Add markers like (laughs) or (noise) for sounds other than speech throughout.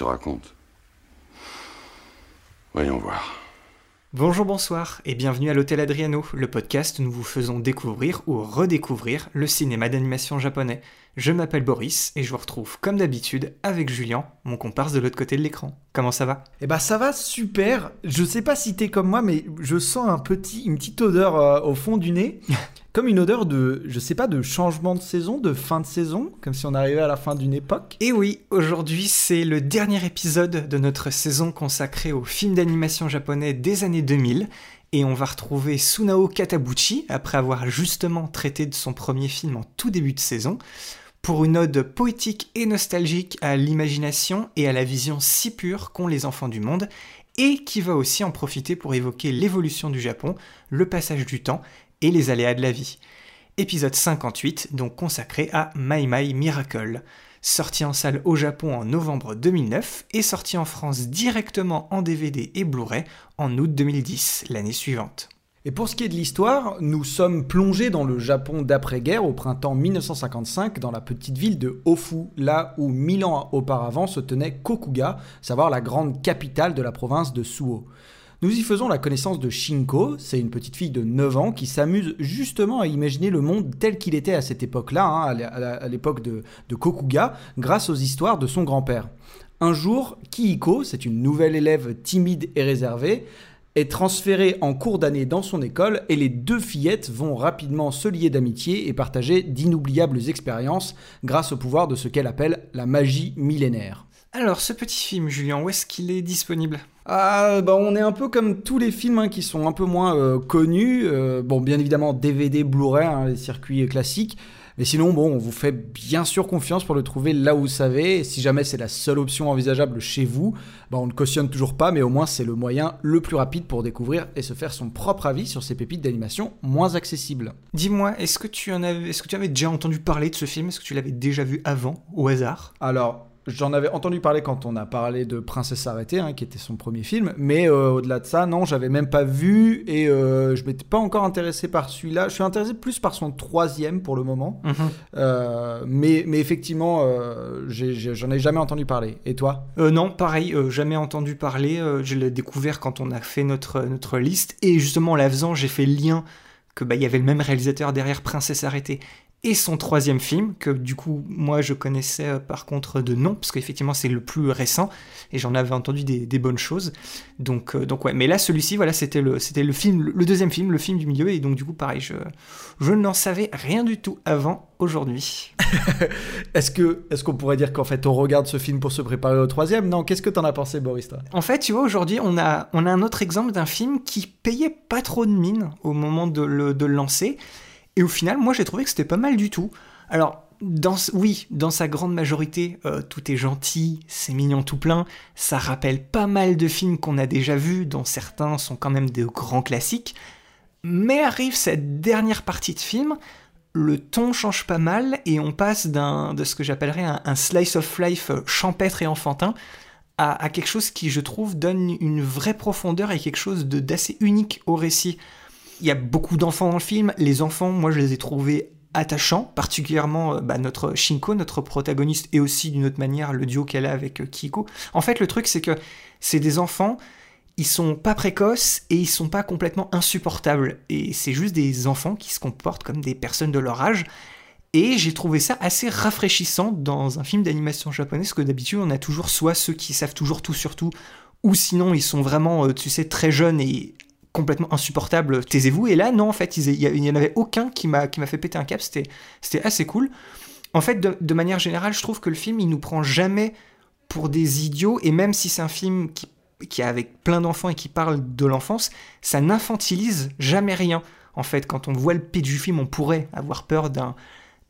Te raconte. Voyons voir. Bonjour, bonsoir et bienvenue à l'Hôtel Adriano, le podcast où nous vous faisons découvrir ou redécouvrir le cinéma d'animation japonais. Je m'appelle Boris et je vous retrouve comme d'habitude avec Julien, mon comparse de l'autre côté de l'écran. Comment ça va? Eh bah ça va super. Je sais pas si t'es comme moi, mais je sens un petit, une petite odeur euh, au fond du nez, (laughs) comme une odeur de, je sais pas, de changement de saison, de fin de saison, comme si on arrivait à la fin d'une époque. Et oui, aujourd'hui c'est le dernier épisode de notre saison consacrée aux films d'animation japonais des années 2000. Et on va retrouver Sunao Katabuchi, après avoir justement traité de son premier film en tout début de saison, pour une ode poétique et nostalgique à l'imagination et à la vision si pure qu'ont les enfants du monde, et qui va aussi en profiter pour évoquer l'évolution du Japon, le passage du temps et les aléas de la vie. Épisode 58, donc consacré à My My Miracle. Sorti en salle au Japon en novembre 2009 et sorti en France directement en DVD et Blu-ray en août 2010, l'année suivante. Et pour ce qui est de l'histoire, nous sommes plongés dans le Japon d'après-guerre au printemps 1955 dans la petite ville de Ofu, là où mille ans auparavant se tenait Kokuga, savoir la grande capitale de la province de Suo. Nous y faisons la connaissance de Shinko, c'est une petite fille de 9 ans qui s'amuse justement à imaginer le monde tel qu'il était à cette époque-là, hein, à l'é- à l'époque de, de Kokuga, grâce aux histoires de son grand-père. Un jour, Kihiko, c'est une nouvelle élève timide et réservée, est transférée en cours d'année dans son école et les deux fillettes vont rapidement se lier d'amitié et partager d'inoubliables expériences grâce au pouvoir de ce qu'elle appelle la magie millénaire. Alors, ce petit film, Julien, où est-ce qu'il est disponible? Ah, bah on est un peu comme tous les films hein, qui sont un peu moins euh, connus. Euh, bon, bien évidemment, DVD, Blu-ray, hein, les circuits classiques. Mais sinon, bon, on vous fait bien sûr confiance pour le trouver là où vous savez. Et si jamais c'est la seule option envisageable chez vous, bah on ne cautionne toujours pas, mais au moins c'est le moyen le plus rapide pour découvrir et se faire son propre avis sur ces pépites d'animation moins accessibles. Dis-moi, est-ce que tu en avais, est-ce que tu avais déjà entendu parler de ce film? Est-ce que tu l'avais déjà vu avant, au hasard? Alors, j'en avais entendu parler quand on a parlé de Princesse arrêtée, hein, qui était son premier film, mais euh, au-delà de ça, non, j'avais même pas vu et euh, je m'étais pas encore intéressé par celui-là. Je suis intéressé plus par son troisième pour le moment, Euh, mais, mais effectivement, euh, j'en ai, jamais entendu parler. Et toi? Non, pareil, jamais entendu parler. je l'ai découvert quand on a fait notre, notre liste. Et justement, en la faisant, j'ai fait le lien que bah, il y avait le même réalisateur derrière Princesse arrêtée et son troisième film, que du coup, moi, je connaissais euh, par contre de nom, parce qu'effectivement, c'est le plus récent, et j'en avais entendu des, des bonnes choses. Donc, euh, donc ouais, mais là, celui-ci, voilà, c'était le, c'était le film, le deuxième film, le film du milieu, et donc du coup, pareil, je, je n'en savais rien du tout avant aujourd'hui. (laughs) Est-ce que est-ce qu'on pourrait dire qu'en fait on regarde ce film pour se préparer au troisième? Non, qu'est-ce que t'en as pensé, Boris toi? En fait, tu vois, aujourd'hui, on a, on a un autre exemple d'un film qui payait pas trop de mine au moment de le, de le lancer. Et au final, moi, j'ai trouvé que c'était pas mal du tout. Alors, oui, dans sa grande majorité, euh, tout est gentil, c'est mignon tout plein. Ça rappelle pas mal de films qu'on a déjà vus, dont certains sont quand même de grands classiques. Mais arrive cette dernière partie de film, le ton change pas mal et on passe d'un, de ce que j'appellerais un, slice of life euh, champêtre et enfantin à, à quelque chose qui, je trouve, donne une vraie profondeur et quelque chose d'assez unique au récit. Il y a beaucoup d'enfants dans le film. Les enfants, moi, je les ai trouvés attachants, particulièrement euh, bah, notre Shinko, notre protagoniste, et aussi d'une autre manière le duo qu'elle a avec euh, Kiko. En fait, le truc, c'est que c'est des enfants, ils sont pas précoces et ils sont pas complètement insupportables. Et c'est juste des enfants qui se comportent comme des personnes de leur âge. Et j'ai trouvé ça assez rafraîchissant dans un film d'animation japonaise, parce que d'habitude on a toujours soit ceux qui savent toujours tout sur tout, ou sinon ils sont vraiment, euh, tu sais, très jeunes et complètement insupportables, taisez-vous. Et là, non, en fait, il y a- il y en avait aucun qui m'a fait péter un cap, c'était c'était assez cool. En fait, de, de manière générale, je trouve que le film, il nous prend jamais pour des idiots, et même si c'est un film qui, qui est avec plein d'enfants et qui parle de l'enfance, ça n'infantilise jamais rien. En fait, quand on voit le pitch du film, on pourrait avoir peur d'un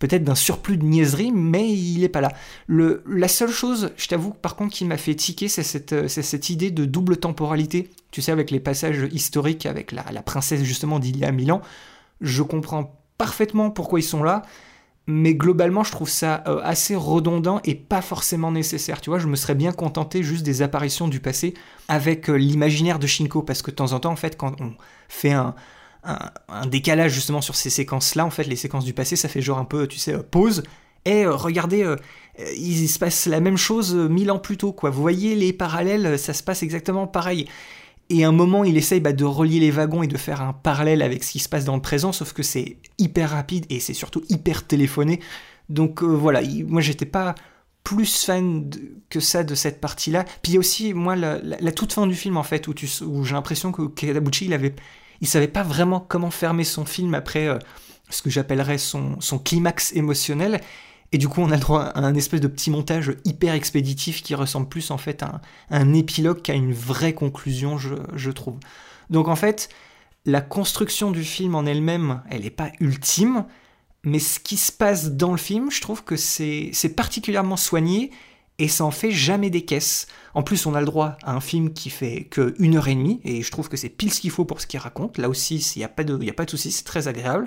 peut-être d'un surplus de niaiserie, mais il est pas là. Le, la seule chose, je t'avoue, par contre, qui m'a fait tiquer, c'est cette, cette idée de double temporalité. Tu sais, avec les passages historiques, avec la, la princesse justement d'il y a mille ans, je comprends parfaitement pourquoi ils sont là, mais globalement, je trouve ça euh, assez redondant et pas forcément nécessaire. Tu vois, je me serais bien contenté juste des apparitions du passé avec euh, l'imaginaire de Shinko, parce que de temps en temps, en fait, quand on fait un, un, décalage justement sur ces séquences-là, en fait, les séquences du passé, ça fait genre un peu, tu sais, euh, pause. Et regardez, il se passe la même chose mille ans plus tôt, quoi. Vous voyez les parallèles, ça se passe exactement pareil. Et à un moment, il essaye bah, de relier les wagons et de faire un parallèle avec ce qui se passe dans le présent, sauf que c'est hyper rapide et c'est surtout hyper téléphoné. Donc euh, voilà, moi j'étais pas plus fan que ça de cette partie-là. Puis il y a aussi, moi, la, toute fin du film, en fait, où, où j'ai l'impression que Kadabuchi, il avait, il savait pas vraiment comment fermer son film après euh, ce que j'appellerais son, son climax émotionnel. Et du coup, on a le droit à un espèce de petit montage hyper expéditif qui ressemble plus en fait à un, épilogue qu'à une vraie conclusion, je, trouve. Donc en fait, la construction du film en elle-même, elle n'est pas ultime, mais ce qui se passe dans le film, je trouve que c'est particulièrement soigné et ça en fait jamais des caisses. En plus, on a le droit à un film qui fait que une heure et demie, et je trouve que c'est pile ce qu'il faut pour ce qu'il raconte. Là aussi, il n'y a pas de, y a de souci, c'est très agréable.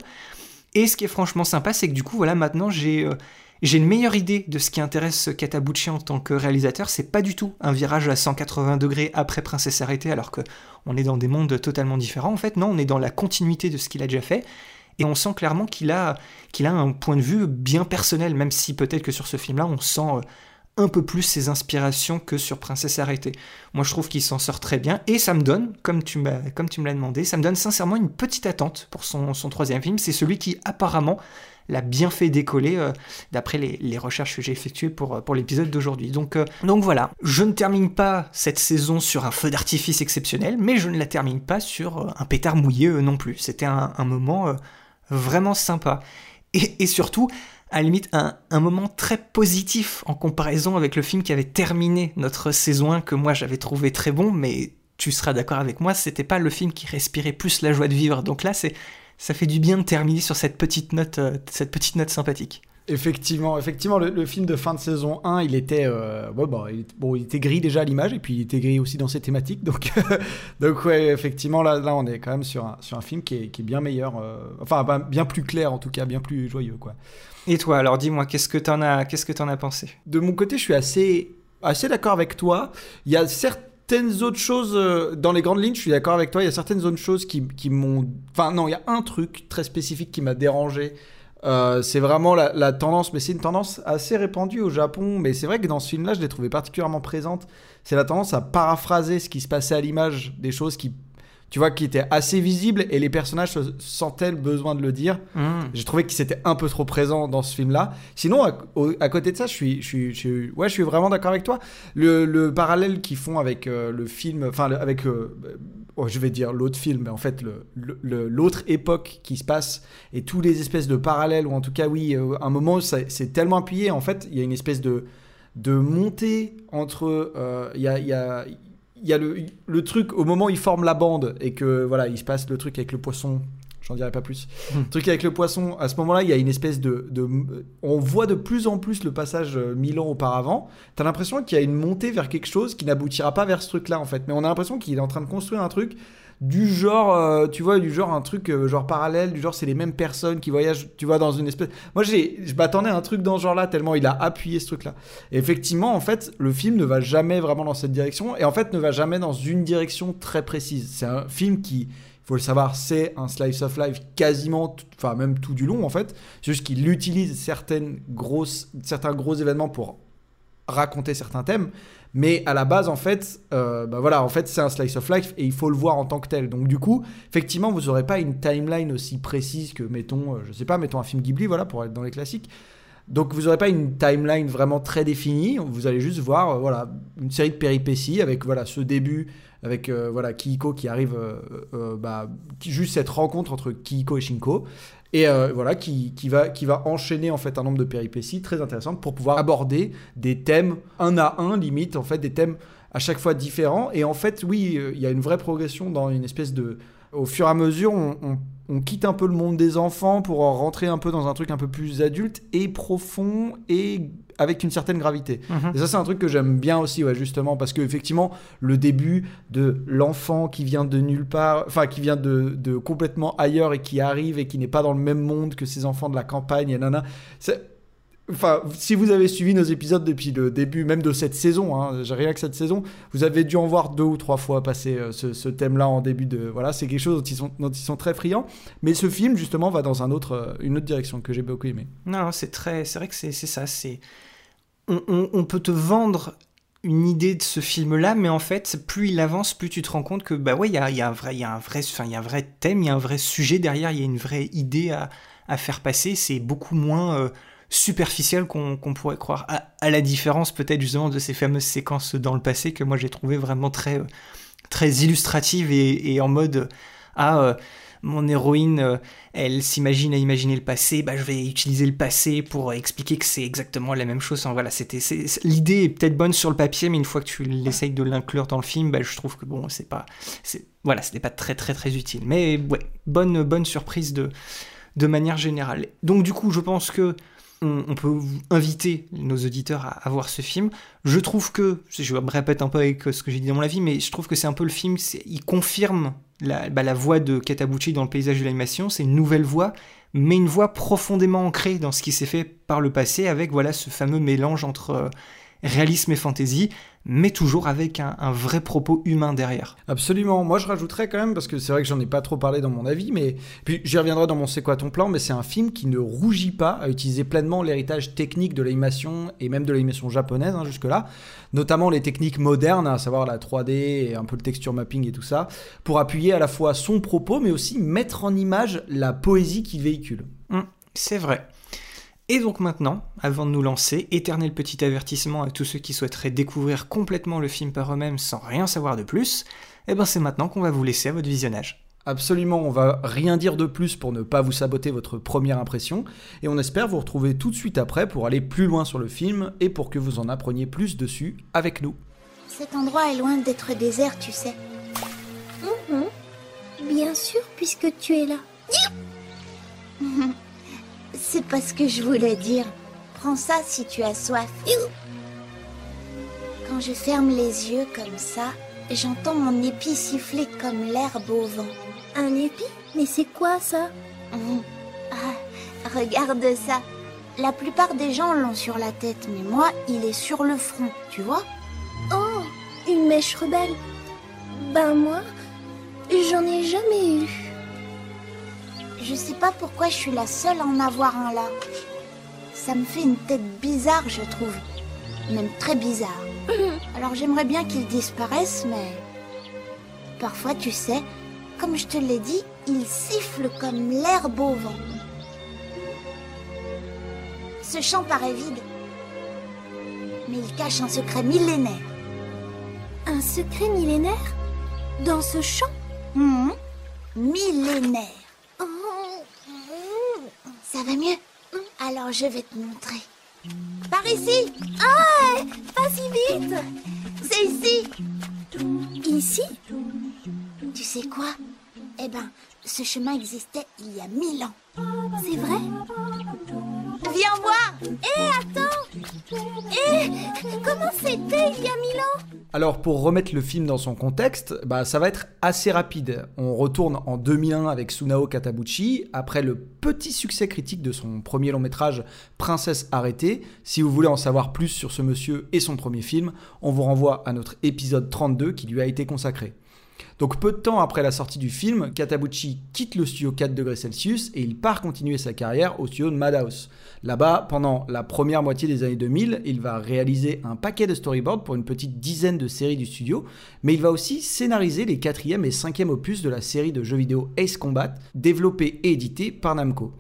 Et ce qui est franchement sympa, c'est que du coup, voilà, maintenant j'ai euh, j'ai une meilleure idée de ce qui intéresse Katabuchi en tant que réalisateur. C'est pas du tout un virage à 180 degrés après Princesse arrêtée, alors que on est dans des mondes totalement différents. En fait, non, on est dans la continuité de ce qu'il a déjà fait. Et on sent clairement qu'il a, qu'il a un point de vue bien personnel, même si peut-être que sur ce film-là, on sent euh, un peu plus ses inspirations que sur Princesse arrêtée. Moi, je trouve qu'il s'en sort très bien, et ça me donne, comme tu, tu me l'as demandé, ça me donne sincèrement une petite attente pour son, troisième film. C'est celui qui, apparemment, l'a bien fait décoller euh, d'après les, recherches que j'ai effectuées pour, euh, l'épisode d'aujourd'hui. Euh, donc voilà, je ne termine pas cette saison sur un feu d'artifice exceptionnel, mais je ne la termine pas sur un pétard mouillé non plus. C'était un, moment vraiment sympa. Et, surtout, à la limite, un, moment très positif en comparaison avec le film qui avait terminé notre saison 1, que moi j'avais trouvé très bon, mais tu seras d'accord avec moi, c'était pas le film qui respirait plus la joie de vivre. Donc là, c'est ça fait du bien de terminer sur cette petite note, euh, cette petite note sympathique. Effectivement, effectivement, le, film de fin de saison 1, il était, euh, bon, il, était gris déjà à l'image, et puis il était gris aussi dans ses thématiques. Donc, (laughs) donc ouais, effectivement, là, là, on est quand même sur un, sur un film qui est, qui est bien meilleur, euh, enfin, bien plus clair en tout cas, bien plus joyeux, quoi. Et toi, alors dis-moi, qu'est-ce que t'en as, qu'est-ce que en as pensé? De mon côté, je suis assez, assez d'accord avec toi. Il y a certaines autres choses, euh, dans les grandes lignes, je suis d'accord avec toi, il y a certaines autres choses qui, qui m'ont... Enfin non, il y a un truc très spécifique qui m'a dérangé. Euh, c'est vraiment la, tendance, mais c'est une tendance assez répandue au Japon, mais c'est vrai que dans ce film-là, je l'ai trouvé particulièrement présente. C'est la tendance à paraphraser ce qui se passait à l'image, des choses qui tu vois, qui était assez visible et les personnages se sentaient le besoin de le dire. Hmm. J'ai trouvé qu'il c'était un peu trop présent dans ce film-là. Sinon, à, côté de ça, je suis, je suis, ouais, je suis vraiment d'accord avec toi. Le, parallèle qu'ils font avec euh, le film, enfin, avec, euh, oh, je vais dire l'autre film, mais en fait, l'autre époque qui se passe et tous les espèces de parallèles, ou en tout cas, oui, euh, un moment, c'est tellement appuyé. En fait, il y a une espèce de de montée entre il y a, y a il y a le, truc au moment où il forme la bande et que voilà, il se passe le truc avec le poisson. J'en dirai pas plus. Hmm. Le truc avec le poisson, à ce moment-là, il y a une espèce de, On voit de plus en plus le passage euh, mille ans auparavant. T'as l'impression qu'il y a une montée vers quelque chose qui n'aboutira pas vers ce truc-là, en fait. Mais on a l'impression qu'il est en train de construire un truc du genre, euh, tu vois, du genre un truc euh, genre parallèle, du genre c'est les mêmes personnes qui voyagent, tu vois, dans une espèce. Moi, j'ai, je m'attendais à un truc dans ce genre-là tellement il a appuyé ce truc-là. Et effectivement, en fait, le film ne va jamais vraiment dans cette direction et en fait ne va jamais dans une direction très précise. C'est un film qui, il faut le savoir, c'est un slice of life quasiment, enfin même tout du long en fait. C'est juste qu'il utilise certaines grosses, certains gros événements pour raconter certains thèmes. Mais à la base, en fait, euh, bah voilà, en fait, c'est un slice of life et il faut le voir en tant que tel. Donc du coup, effectivement, vous n'aurez pas une timeline aussi précise que, mettons, euh, je sais pas, mettons un film Ghibli, voilà, pour être dans les classiques. Donc vous n'aurez pas une timeline vraiment très définie. Vous allez juste voir, euh, voilà, une série de péripéties avec voilà ce début, avec voilà Kihiko qui arrive, bah, juste cette rencontre entre Kihiko et Shinko, et euh, voilà qui, va, qui va enchaîner en fait un nombre de péripéties très intéressantes pour pouvoir aborder des thèmes un à un limite en fait des thèmes à chaque fois différents. Et en fait oui euh, il y a une vraie progression dans une espèce de Au fur et à mesure, on, on- on quitte un peu le monde des enfants pour en rentrer un peu dans un truc un peu plus adulte et profond et avec une certaine gravité. Mhm. Et ça, c'est un truc que j'aime bien aussi, ouais, justement, parce que effectivement, le début de l'enfant qui vient de nulle part, enfin, qui vient de, de complètement ailleurs et qui arrive et qui n'est pas dans le même monde que ses enfants de la campagne, et nana, c'est- Enfin, si vous avez suivi nos épisodes depuis le début, même de cette saison, hein, rien que cette saison, vous avez dû en voir deux ou trois fois passer euh, ce, thème-là en début de. Voilà, c'est quelque chose dont ils, sont, dont ils sont très friands. Mais ce film, justement, va dans un autre, euh, une autre direction que j'ai beaucoup aimé. Non, c'est très, c'est vrai que c'est ça. C'est, on, peut te vendre une idée de ce film-là, mais en fait, plus il avance, plus tu te rends compte que bah ouais, y a, un vrai, y enfin, y a un vrai thème, il y a un vrai sujet derrière, il y a une vraie idée à, à faire passer. C'est beaucoup moins euh, superficiel qu'on pourrait croire. À, la différence peut-être justement de ces fameuses séquences dans le passé que moi j'ai trouvé vraiment très, très illustratives et, en mode ah euh, mon héroïne, euh, elle s'imagine à imaginer le passé, bah, je vais utiliser le passé pour expliquer que c'est exactement la même chose. Voilà, c'était, l'idée est peut-être bonne sur le papier, mais une fois que tu l'essayes de l'inclure dans le film, bah, je trouve que bon, c'est pas, voilà, ce n'est pas très très très utile. Mais ouais, bonne bonne surprise de de manière générale. Donc du coup, je pense que on, peut inviter nos auditeurs à, voir ce film. Je trouve que, je me répète un peu avec ce que j'ai dit dans mon avis, mais je trouve que c'est un peu le film, il confirme la, bah, la voix de Katabuchi dans le paysage de l'animation, c'est une nouvelle voix, mais une voix profondément ancrée dans ce qui s'est fait par le passé, avec voilà ce fameux mélange entre euh, réalisme et fantaisie, mais toujours avec un, un vrai propos humain derrière. Absolument. Moi, je rajouterais quand même, parce que c'est vrai que j'en ai pas trop parlé dans mon avis, mais puis j'y reviendrai dans mon C'est quoi ton plan, mais c'est un film qui ne rougit pas à utiliser pleinement l'héritage technique de l'animation et même de l'animation japonaise hein, jusque-là, notamment les techniques modernes, à savoir la 3D et un peu le texture mapping et tout ça, pour appuyer à la fois son propos, mais aussi mettre en image la poésie qu'il véhicule. Hum, c'est vrai. Et donc maintenant, avant de nous lancer, éternel petit avertissement à tous ceux qui souhaiteraient découvrir complètement le film par eux-mêmes sans rien savoir de plus, eh ben c'est maintenant qu'on va vous laisser à votre visionnage. Absolument, on va rien dire de plus pour ne pas vous saboter votre première impression, et on espère vous retrouver tout de suite après pour aller plus loin sur le film et pour que vous en appreniez plus dessus avec nous. Cet endroit est loin d'être désert, tu sais. Bien sûr, puisque tu es là. (laughs) C'est pas ce que je voulais dire. Prends ça si tu as soif. Quand je ferme les yeux comme ça, j'entends mon épi siffler comme l'herbe au vent. Un épi? Mais c'est quoi ça? Mhm. Ah, regarde ça. La plupart des gens l'ont sur la tête, mais moi, il est sur le front, tu vois? Oh, une mèche rebelle. Ben moi, j'en ai jamais eu. Je sais pas pourquoi je suis la seule à en avoir un là. Ça me fait une tête bizarre, je trouve. Même très bizarre. (laughs) Alors j'aimerais bien qu'il disparaisse, mais... Parfois, tu sais, comme je te l'ai dit, il siffle comme l'herbe au vent. Ce chant paraît vide. Mais il cache un secret millénaire. Un secret millénaire? Dans ce champ? Mhm. Millénaire. Ça va mieux Alors je vais te montrer. Par ici Ah Pas si vite. C'est ici. Ici? Tu sais quoi? Eh ben, ce chemin existait il y a mille ans. C'est vrai? Viens voir Hé, attends Hé Comment c'était il y a mille ans? Alors pour remettre le film dans son contexte, bah ça va être assez rapide. On retourne en 2001 avec Sunao Katabuchi après le petit succès critique de son premier long métrage Princesse arrêtée. Si vous voulez en savoir plus sur ce monsieur et son premier film, on vous renvoie à notre épisode 32 qui lui a été consacré. Donc peu de temps après la sortie du film, Katabuchi quitte le studio 4 degrés et il part continuer sa carrière au studio de Madhouse. Là-bas, pendant la première moitié des années 2000, il va réaliser un paquet de storyboards pour une petite dizaine de séries du studio, mais il va aussi scénariser les quatrième et cinquième opus de la série de jeux vidéo Ace Combat, développée et éditée par Namco.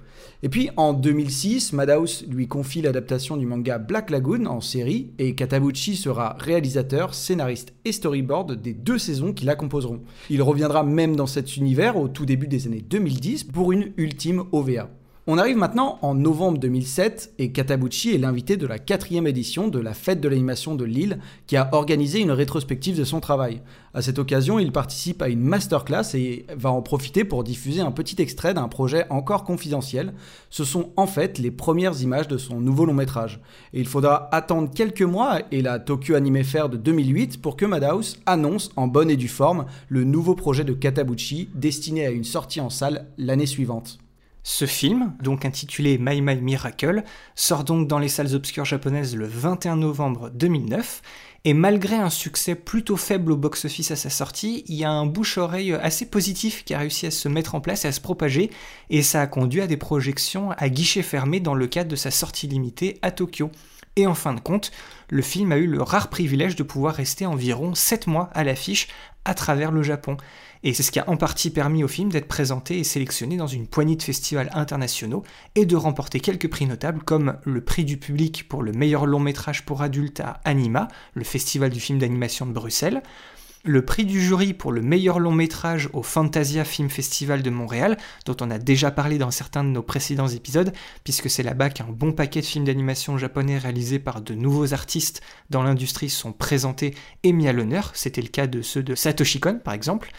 Et puis en 2006, Madhouse lui confie l'adaptation du manga Black Lagoon en série et Katabuchi sera réalisateur, scénariste et storyboard des deux saisons qui la composeront. Il reviendra même dans cet univers au tout début des années 2010 pour une ultime OVA. On arrive maintenant en novembre 2007 et Katabuchi est l'invité de la quatrième édition de la Fête de l'animation de Lille qui a organisé une rétrospective de son travail. À cette occasion, il participe à une masterclass et va en profiter pour diffuser un petit extrait d'un projet encore confidentiel. Ce sont en fait les premières images de son nouveau long métrage. Et il faudra attendre quelques mois et la Tokyo Anime Fair de 2008 pour que Madhouse annonce en bonne et due forme le nouveau projet de Katabuchi destiné à une sortie en salle l'année suivante. Ce film, donc intitulé My My Miracle, sort donc dans les salles obscures japonaises le 21 novembre 2009, et malgré un succès plutôt faible au box-office à sa sortie, il y a un bouche-oreille assez positif qui a réussi à se mettre en place et à se propager, et ça a conduit à des projections à guichet fermé dans le cadre de sa sortie limitée à Tokyo. Et en fin de compte, le film a eu le rare privilège de pouvoir rester environ 7 mois à l'affiche à travers le Japon. Et c'est ce qui a en partie permis au film d'être présenté et sélectionné dans une poignée de festivals internationaux et de remporter quelques prix notables comme le prix du public pour le meilleur long métrage pour adultes à Anima, le festival du film d'animation de Bruxelles, le prix du jury pour le meilleur long métrage au Fantasia Film Festival de Montréal, dont on a déjà parlé dans certains de nos précédents épisodes, puisque c'est là-bas qu'un bon paquet de films d'animation japonais réalisés par de nouveaux artistes dans l'industrie sont présentés et mis à l'honneur. C'était le cas de ceux de Satoshi Kon, par exemple.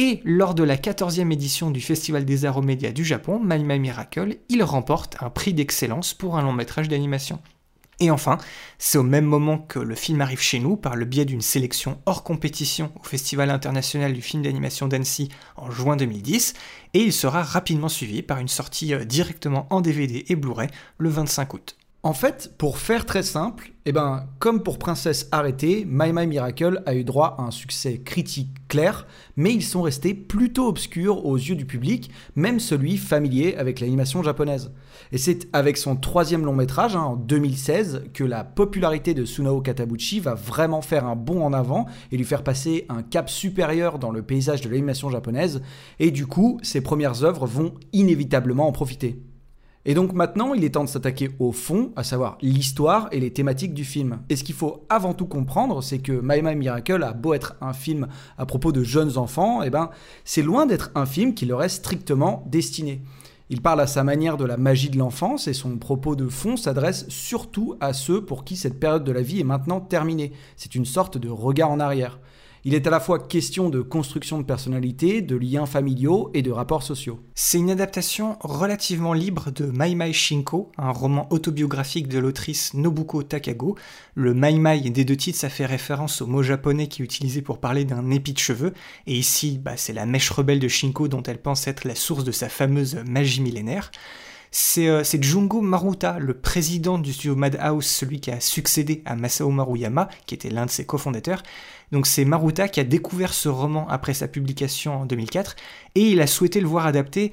Et lors de la 14e édition du Festival des Arts aux médias du Japon, My Miracle, il remporte un prix d'excellence pour un long métrage d'animation. Et enfin, c'est au même moment que le film arrive chez nous par le biais d'une sélection hors compétition au Festival international du film d'animation d'Annecy en juin 2010, et il sera rapidement suivi par une sortie euh, directement en DVD et Blu-ray le 25 août. En fait, pour faire très simple, eh ben, comme pour Princesse Arrêtée, My My Miracle a eu droit à un succès critique clair, mais ils sont restés plutôt obscurs aux yeux du public, même celui familier avec l'animation japonaise. Et c'est avec son troisième long métrage, hein, en 2016, que la popularité de Sunao Katabuchi va vraiment faire un bond en avant et lui faire passer un cap supérieur dans le paysage de l'animation japonaise, et du coup, ses premières œuvres vont inévitablement en profiter. Et donc maintenant, il est temps de s'attaquer au fond, à savoir l'histoire et les thématiques du film. Et ce qu'il faut avant tout comprendre, c'est que My My Miracle a beau être un film à propos de jeunes enfants, eh ben c'est loin d'être un film qui leur est strictement destiné. Il parle à sa manière de la magie de l'enfance et son propos de fond s'adresse surtout à ceux pour qui cette période de la vie est maintenant terminée. C'est une sorte de regard en arrière. Il est à la fois question de construction de personnalité, de liens familiaux et de rapports sociaux. C'est une adaptation relativement libre de Mai Mai Shinko, un roman autobiographique de l'autrice Nobuko Takago. Le Mai Mai des deux titres, ça fait référence au mot japonais qui est utilisé pour parler d'un épi de cheveux. Et ici, bah, c'est la mèche rebelle de Shinko dont elle pense être la source de sa fameuse magie millénaire. Euh, c'est Jungo Maruta, le président du studio Madhouse, celui qui a succédé à Masao Maruyama, qui était l'un de ses cofondateurs. Donc c'est Maruta qui a découvert ce roman après sa publication en 2004 et il a souhaité le voir adapté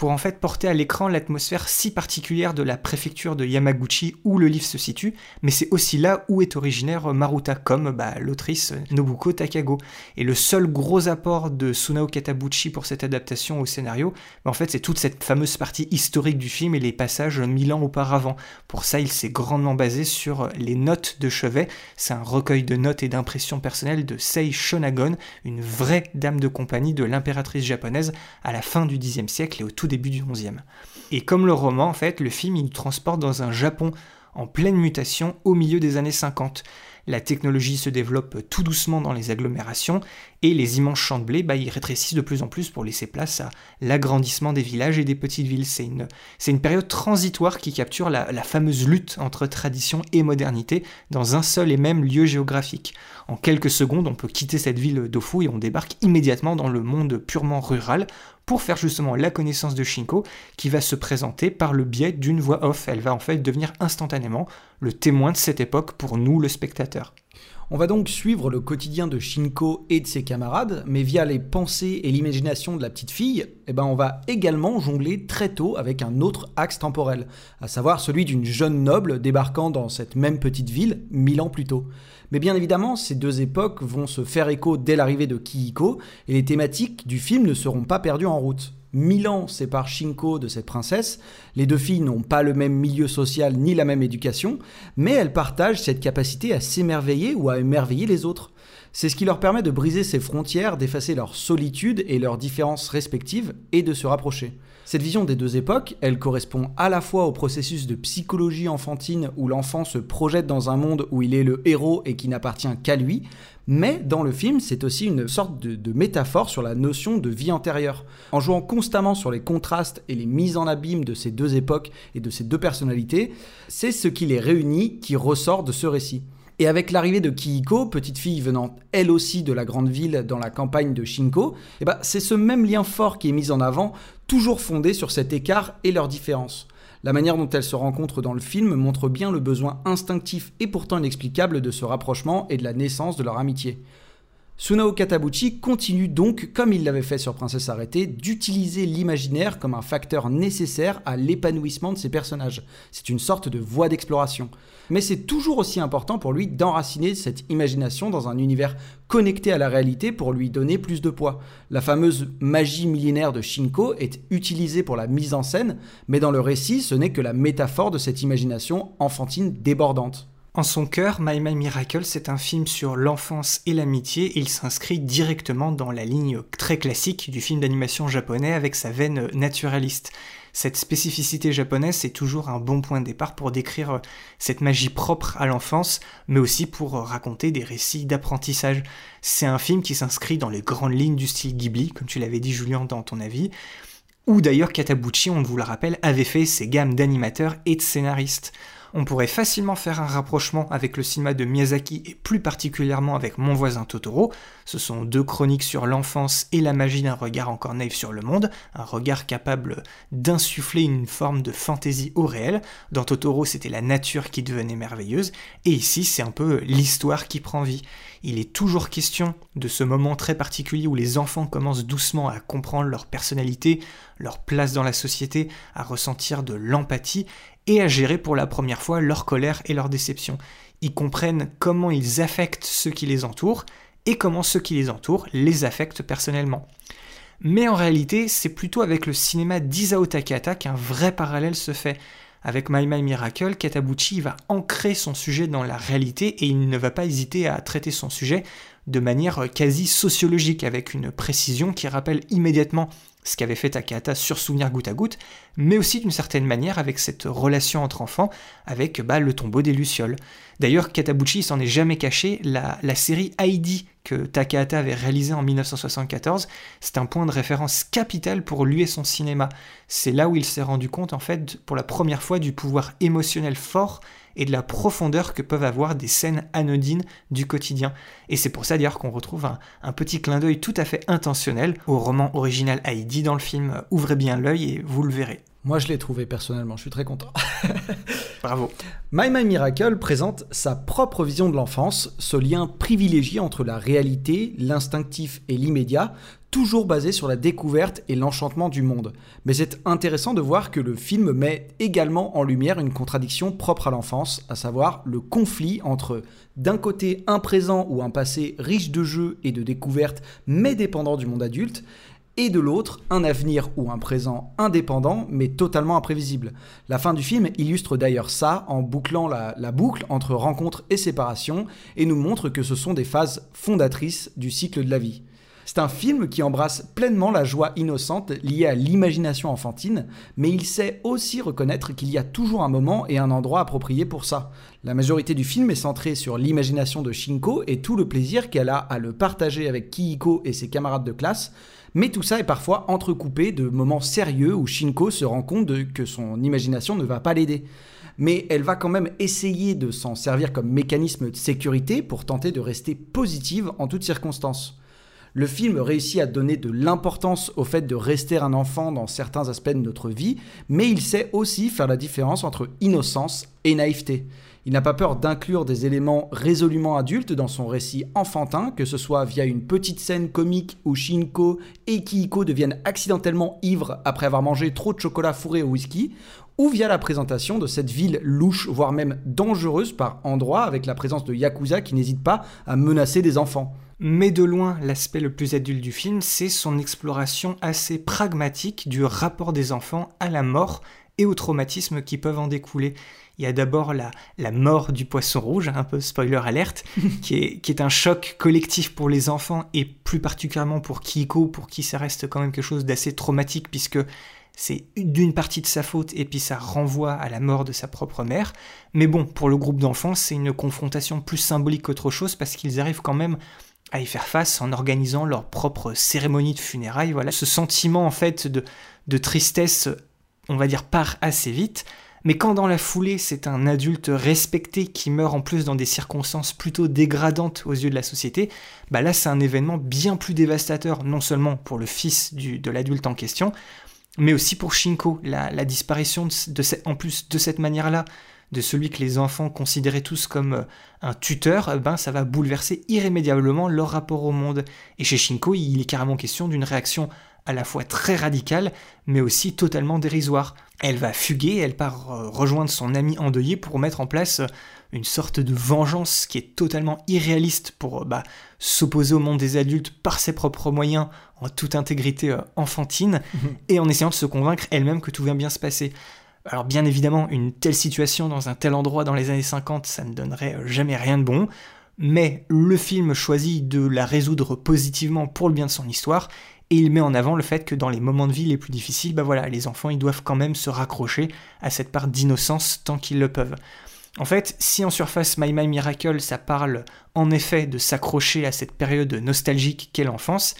pour en fait porter à l'écran l'atmosphère si particulière de la préfecture de Yamaguchi où le livre se situe, mais c'est aussi là où est originaire Maruta, comme bah, l'autrice Nobuko Takago. Et le seul gros apport de Sunao Katabuchi pour cette adaptation au scénario, bah, en fait c'est toute cette fameuse partie historique du film et les passages mille ans auparavant. Pour ça, il s'est grandement basé sur les notes de chevet, c'est un recueil de notes et d'impressions personnelles de Sei Shonagon, une vraie dame de compagnie de l'impératrice japonaise à la fin du Xe siècle et au tout début du XIe. Et comme le roman, en fait, le film il nous transporte dans un Japon en pleine mutation au milieu des années 50. La technologie se développe tout doucement dans les agglomérations et les immenses champs de blé bah, ils rétrécissent de plus en plus pour laisser place à l'agrandissement des villages et des petites villes. C'est une, période transitoire qui capture la, la fameuse lutte entre tradition et modernité dans un seul et même lieu géographique. En quelques secondes, on peut quitter cette ville d'Ofu et on débarque immédiatement dans le monde purement rural pour faire justement la connaissance de Shinko, qui va se présenter par le biais d'une voix off. Elle va en fait devenir instantanément le témoin de cette époque pour nous, le spectateur. On va donc suivre le quotidien de Shinko et de ses camarades, mais via les pensées et l'imagination de la petite fille, eh ben on va également jongler très tôt avec un autre axe temporel, à savoir celui d'une jeune noble débarquant dans cette même petite ville mille ans plus tôt. Mais bien évidemment, ces deux époques vont se faire écho dès l'arrivée de Kihiko, et les thématiques du film ne seront pas perdues en route. Mille ans séparent Shinko de cette princesse, les deux filles n'ont pas le même milieu social ni la même éducation, mais elles partagent cette capacité à s'émerveiller ou à émerveiller les autres. C'est ce qui leur permet de briser ces frontières, d'effacer leur solitude et leurs différences respectives et de se rapprocher. Cette vision des deux époques, elle correspond à la fois au processus de psychologie enfantine où l'enfant se projette dans un monde où il est le héros et qui n'appartient qu'à lui, mais dans le film, c'est aussi une sorte de, métaphore sur la notion de vie antérieure. En jouant constamment sur les contrastes et les mises en abîme de ces deux époques et de ces deux personnalités, c'est ce qui les réunit qui ressort de ce récit. Et avec l'arrivée de Kihiko, petite fille venant elle aussi de la grande ville dans la campagne de Shinko, eh ben, c'est ce même lien fort qui est mis en avant, toujours fondé sur cet écart et leurs différences. La manière dont elles se rencontrent dans le film montre bien le besoin instinctif et pourtant inexplicable de ce rapprochement et de la naissance de leur amitié. Sunao Katabuchi continue donc, comme il l'avait fait sur Princesse Arrêtée, d'utiliser l'imaginaire comme un facteur nécessaire à l'épanouissement de ses personnages. C'est une sorte de voie d'exploration. Mais c'est toujours aussi important pour lui d'enraciner cette imagination dans un univers connecté à la réalité pour lui donner plus de poids. La fameuse magie millénaire de Shinko est utilisée pour la mise en scène, mais dans le récit, ce n'est que la métaphore de cette imagination enfantine débordante. En son cœur, My My Miracle, c'est un film sur l'enfance et l'amitié il s'inscrit directement dans la ligne très classique du film d'animation japonais avec sa veine naturaliste. Cette spécificité japonaise, c'est toujours un bon point de départ pour décrire cette magie propre à l'enfance, mais aussi pour raconter des récits d'apprentissage. C'est un film qui s'inscrit dans les grandes lignes du style Ghibli, comme tu l'avais dit Julien dans ton avis, où d'ailleurs Katabuchi, on vous le rappelle, avait fait ses gammes d'animateurs et de scénaristes on pourrait facilement faire un rapprochement avec le cinéma de Miyazaki et plus particulièrement avec Mon voisin Totoro. Ce sont deux chroniques sur l'enfance et la magie d'un regard encore naïf sur le monde, un regard capable d'insuffler une forme de fantaisie au réel. Dans Totoro, c'était la nature qui devenait merveilleuse, et ici, c'est un peu l'histoire qui prend vie. Il est toujours question de ce moment très particulier où les enfants commencent doucement à comprendre leur personnalité, leur place dans la société, à ressentir de l'empathie, et à gérer pour la première fois leur colère et leur déception. Ils comprennent comment ils affectent ceux qui les entourent et comment ceux qui les entourent les affectent personnellement. Mais en réalité, c'est plutôt avec le cinéma d'Isao Takahata qu'un vrai parallèle se fait. Avec My My Miracle, Katabuchi va ancrer son sujet dans la réalité et il ne va pas hésiter à traiter son sujet de manière quasi sociologique, avec une précision qui rappelle immédiatement ce qu'avait fait Takahata sur Souvenir goutte à goutte, mais aussi d'une certaine manière avec cette relation entre enfants, avec bah, le tombeau des Lucioles. D'ailleurs, Katabuchi s'en est jamais caché, la, la série Heidi que Takahata avait réalisée en 1974, c'est un point de référence capital pour lui et son cinéma. C'est là où il s'est rendu compte, en fait, pour la première fois, du pouvoir émotionnel fort et de la profondeur que peuvent avoir des scènes anodines du quotidien. Et c'est pour ça d'ailleurs qu'on retrouve un, petit clin d'œil tout à fait intentionnel au roman original Heidi dans le film Ouvrez bien l'œil et vous le verrez. Moi, je l'ai trouvé personnellement, je suis très content. (laughs) Bravo. My My Miracle présente sa propre vision de l'enfance, ce lien privilégié entre la réalité, l'instinctif et l'immédiat, toujours basé sur la découverte et l'enchantement du monde. Mais c'est intéressant de voir que le film met également en lumière une contradiction propre à l'enfance, à savoir le conflit entre d'un côté un présent ou un passé riche de jeux et de découvertes mais dépendant du monde adulte, et de l'autre, un avenir ou un présent indépendant mais totalement imprévisible. La fin du film illustre d'ailleurs ça en bouclant la, boucle entre rencontre et séparation et nous montre que ce sont des phases fondatrices du cycle de la vie. C'est un film qui embrasse pleinement la joie innocente liée à l'imagination enfantine, mais il sait aussi reconnaître qu'il y a toujours un moment et un endroit approprié pour ça. La majorité du film est centrée sur l'imagination de Shinko et tout le plaisir qu'elle a à le partager avec Kihiko et ses camarades de classe, mais tout ça est parfois entrecoupé de moments sérieux où Shinko se rend compte que son imagination ne va pas l'aider mais elle va quand même essayer de s'en servir comme mécanisme de sécurité pour tenter de rester positive en toutes circonstances. Le film réussit à donner de l'importance au fait de rester un enfant dans certains aspects de notre vie, mais il sait aussi faire la différence entre innocence et naïveté. Il n'a pas peur d'inclure des éléments résolument adultes dans son récit enfantin, que ce soit via une petite scène comique où Shinko et Kihiko deviennent accidentellement ivres après avoir mangé trop de chocolat fourré au whisky, ou via la présentation de cette ville louche, voire même dangereuse par endroits, avec la présence de Yakuza qui n'hésite pas à menacer des enfants. Mais de loin, l'aspect le plus adulte du film, c'est son exploration assez pragmatique du rapport des enfants à la mort et aux traumatismes qui peuvent en découler. Il y a d'abord la, la mort du poisson rouge, un peu spoiler alerte, (laughs) qui est, qui est un choc collectif pour les enfants et plus particulièrement pour Kiko, pour qui ça reste quand même quelque chose d'assez traumatique puisque c'est d'une partie de sa faute et puis ça renvoie à la mort de sa propre mère. Mais bon, pour le groupe d'enfants, c'est une confrontation plus symbolique qu'autre chose parce qu'ils arrivent quand même à y faire face en organisant leur propre cérémonie de funérailles. Voilà, ce sentiment en fait de, de tristesse, on va dire, part assez vite. Mais quand dans la foulée, c'est un adulte respecté qui meurt en plus dans des circonstances plutôt dégradantes aux yeux de la société, bah là c'est un événement bien plus dévastateur, non seulement pour le fils de l'adulte en question, mais aussi pour Shinko. La, disparition en plus de cette manière-là, de celui que les enfants considéraient tous comme euh, un tuteur, eh ben ça va bouleverser irrémédiablement leur rapport au monde. Et chez Shinko, il est carrément question d'une réaction à la fois très radicale, mais aussi totalement dérisoire. Elle va fuguer, elle part euh, rejoindre son ami endeuillé pour mettre en place euh, une sorte de vengeance qui est totalement irréaliste pour bah, s'opposer au monde des adultes par ses propres moyens, en toute intégrité euh, enfantine, mhm. et en essayant de se convaincre elle-même que tout va bien se passer. Alors bien évidemment, une telle situation dans un tel endroit dans les années 50, ça ne donnerait jamais rien de bon, mais le film choisit de la résoudre positivement pour le bien de son histoire, et il met en avant le fait que dans les moments de vie les plus difficiles, bah voilà, les enfants ils doivent quand même se raccrocher à cette part d'innocence tant qu'ils le peuvent. En fait, si en surface My My Miracle ça parle en effet de s'accrocher à cette période nostalgique qu'est l'enfance,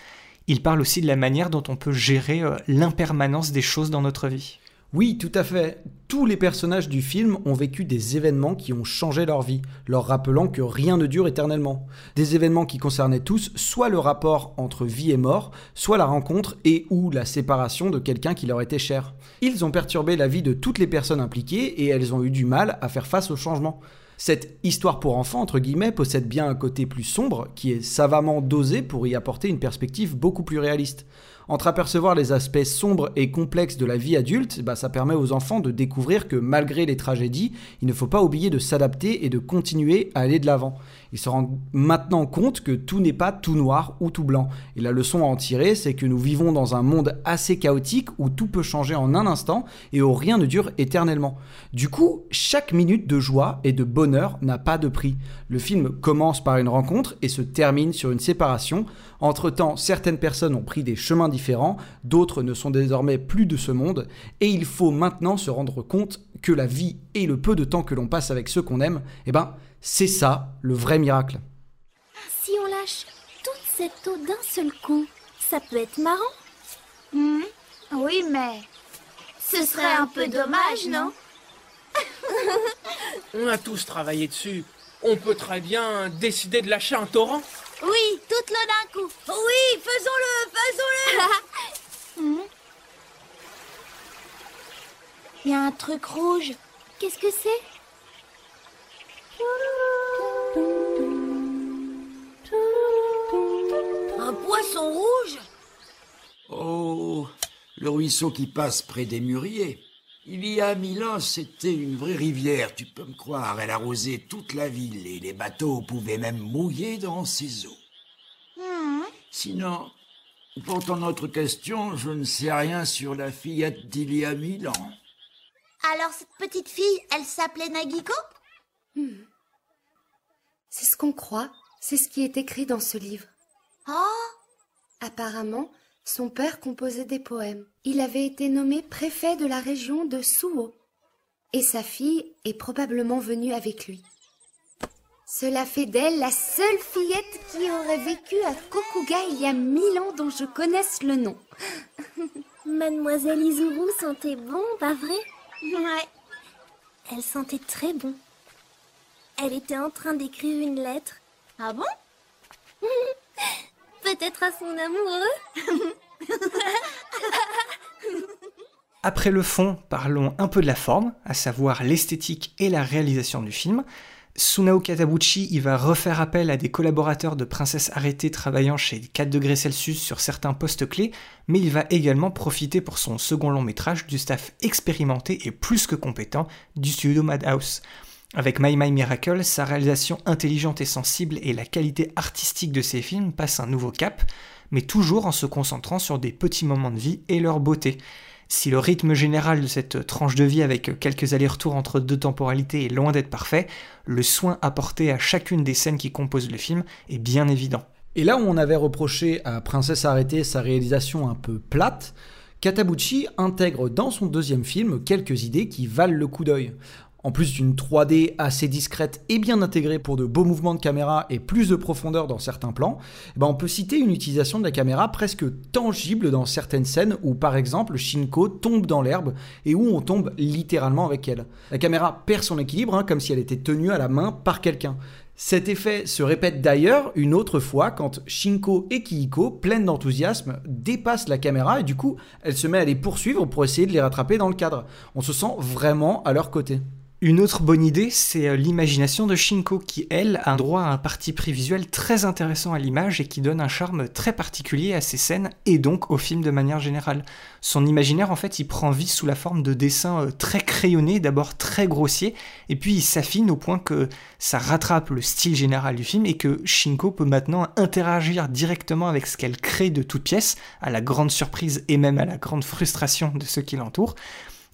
il parle aussi de la manière dont on peut gérer euh, l'impermanence des choses dans notre vie. Oui, tout à fait. Tous les personnages du film ont vécu des événements qui ont changé leur vie, leur rappelant que rien ne dure éternellement. Des événements qui concernaient tous soit le rapport entre vie et mort, soit la rencontre et ou la séparation de quelqu'un qui leur était cher. Ils ont perturbé la vie de toutes les personnes impliquées et elles ont eu du mal à faire face au changement. Cette histoire pour enfants, entre guillemets, possède bien un côté plus sombre qui est savamment dosé pour y apporter une perspective beaucoup plus réaliste. Entre apercevoir les aspects sombres et complexes de la vie adulte, bah, ça permet aux enfants de découvrir que malgré les tragédies, il ne faut pas oublier de s'adapter et de continuer à aller de l'avant. Ils se rendent maintenant compte que tout n'est pas tout noir ou tout blanc. Et la leçon à en tirer, c'est que nous vivons dans un monde assez chaotique où tout peut changer en un instant et où rien ne dure éternellement. Du coup, chaque minute de joie et de bonheur n'a pas de prix. Le film commence par une rencontre et se termine sur une séparation. Entre-temps, certaines personnes ont pris des chemins différents, d'autres ne sont désormais plus de ce monde, et il faut maintenant se rendre compte que la vie et le peu de temps que l'on passe avec ceux qu'on aime, eh ben, c'est ça le vrai miracle. Si on lâche toute cette eau d'un seul coup, ça peut être marrant. Hmm. Oui, mais ce serait un peu dommage, non? (laughs) On a tous travaillé dessus. On peut très bien décider de lâcher un torrent. Oui, toute l'eau d'un coup. Oui, faisons-le, faisons-le. (laughs) Hmm. Il y a un truc rouge. Qu'est-ce que c'est? Le ruisseau qui passe près des mûriers. Il y a mille ans, c'était une vraie rivière, tu peux me croire. Elle arrosait toute la ville et les bateaux pouvaient même mouiller dans ses eaux. Hmm. Sinon, pour ton autre question, je ne sais rien sur la fillette d'il y a mille ans. Alors cette petite fille, elle s'appelait Nagiko hmm. C'est ce qu'on croit, c'est ce qui est écrit dans ce livre. Oh Apparemment, son père composait des poèmes. Il avait été nommé préfet de la région de Suo. Et sa fille est probablement venue avec lui. Cela fait d'elle la seule fillette qui aurait vécu à Kokuga il y a mille ans dont je connaisse le nom. (laughs) Mademoiselle Izuru sentait bon, pas vrai? Ouais. Elle sentait très bon. Elle était en train d'écrire une lettre. Ah bon? (laughs) Peut-être à son amoureux (laughs) Après le fond, parlons un peu de la forme, à savoir l'esthétique et la réalisation du film. Sunao Katabuchi il va refaire appel à des collaborateurs de Princesse Arrêtée travaillant chez 4 degrés Celsius sur certains postes clés, mais il va également profiter pour son second long métrage du staff expérimenté et plus que compétent du studio Madhouse. Avec My My Miracle, sa réalisation intelligente et sensible et la qualité artistique de ses films passent un nouveau cap, mais toujours en se concentrant sur des petits moments de vie et leur beauté. Si le rythme général de cette tranche de vie avec quelques allers-retours entre deux temporalités est loin d'être parfait, le soin apporté à chacune des scènes qui composent le film est bien évident. Et là où on avait reproché à Princesse Arrêtée sa réalisation un peu plate, Katabuchi intègre dans son deuxième film quelques idées qui valent le coup d'œil. En plus d'une 3D assez discrète et bien intégrée pour de beaux mouvements de caméra et plus de profondeur dans certains plans, eh ben on peut citer une utilisation de la caméra presque tangible dans certaines scènes où par exemple Shinko tombe dans l'herbe et où on tombe littéralement avec elle. La caméra perd son équilibre hein, comme si elle était tenue à la main par quelqu'un. Cet effet se répète d'ailleurs une autre fois quand Shinko et Kihiko, pleines d'enthousiasme, dépassent la caméra et du coup elle se met à les poursuivre pour essayer de les rattraper dans le cadre. On se sent vraiment à leur côté. Une autre bonne idée, c'est euh, l'imagination de Shinko, qui, elle, a droit à un parti pris visuel très intéressant à l'image et qui donne un charme très particulier à ses scènes et donc au film de manière générale. Son imaginaire, en fait, il prend vie sous la forme de dessins euh, très crayonnés, d'abord très grossiers, et puis il s'affine au point que ça rattrape le style général du film et que Shinko peut maintenant interagir directement avec ce qu'elle crée de toutes pièces, à la grande surprise et même à la grande frustration de ceux qui l'entourent.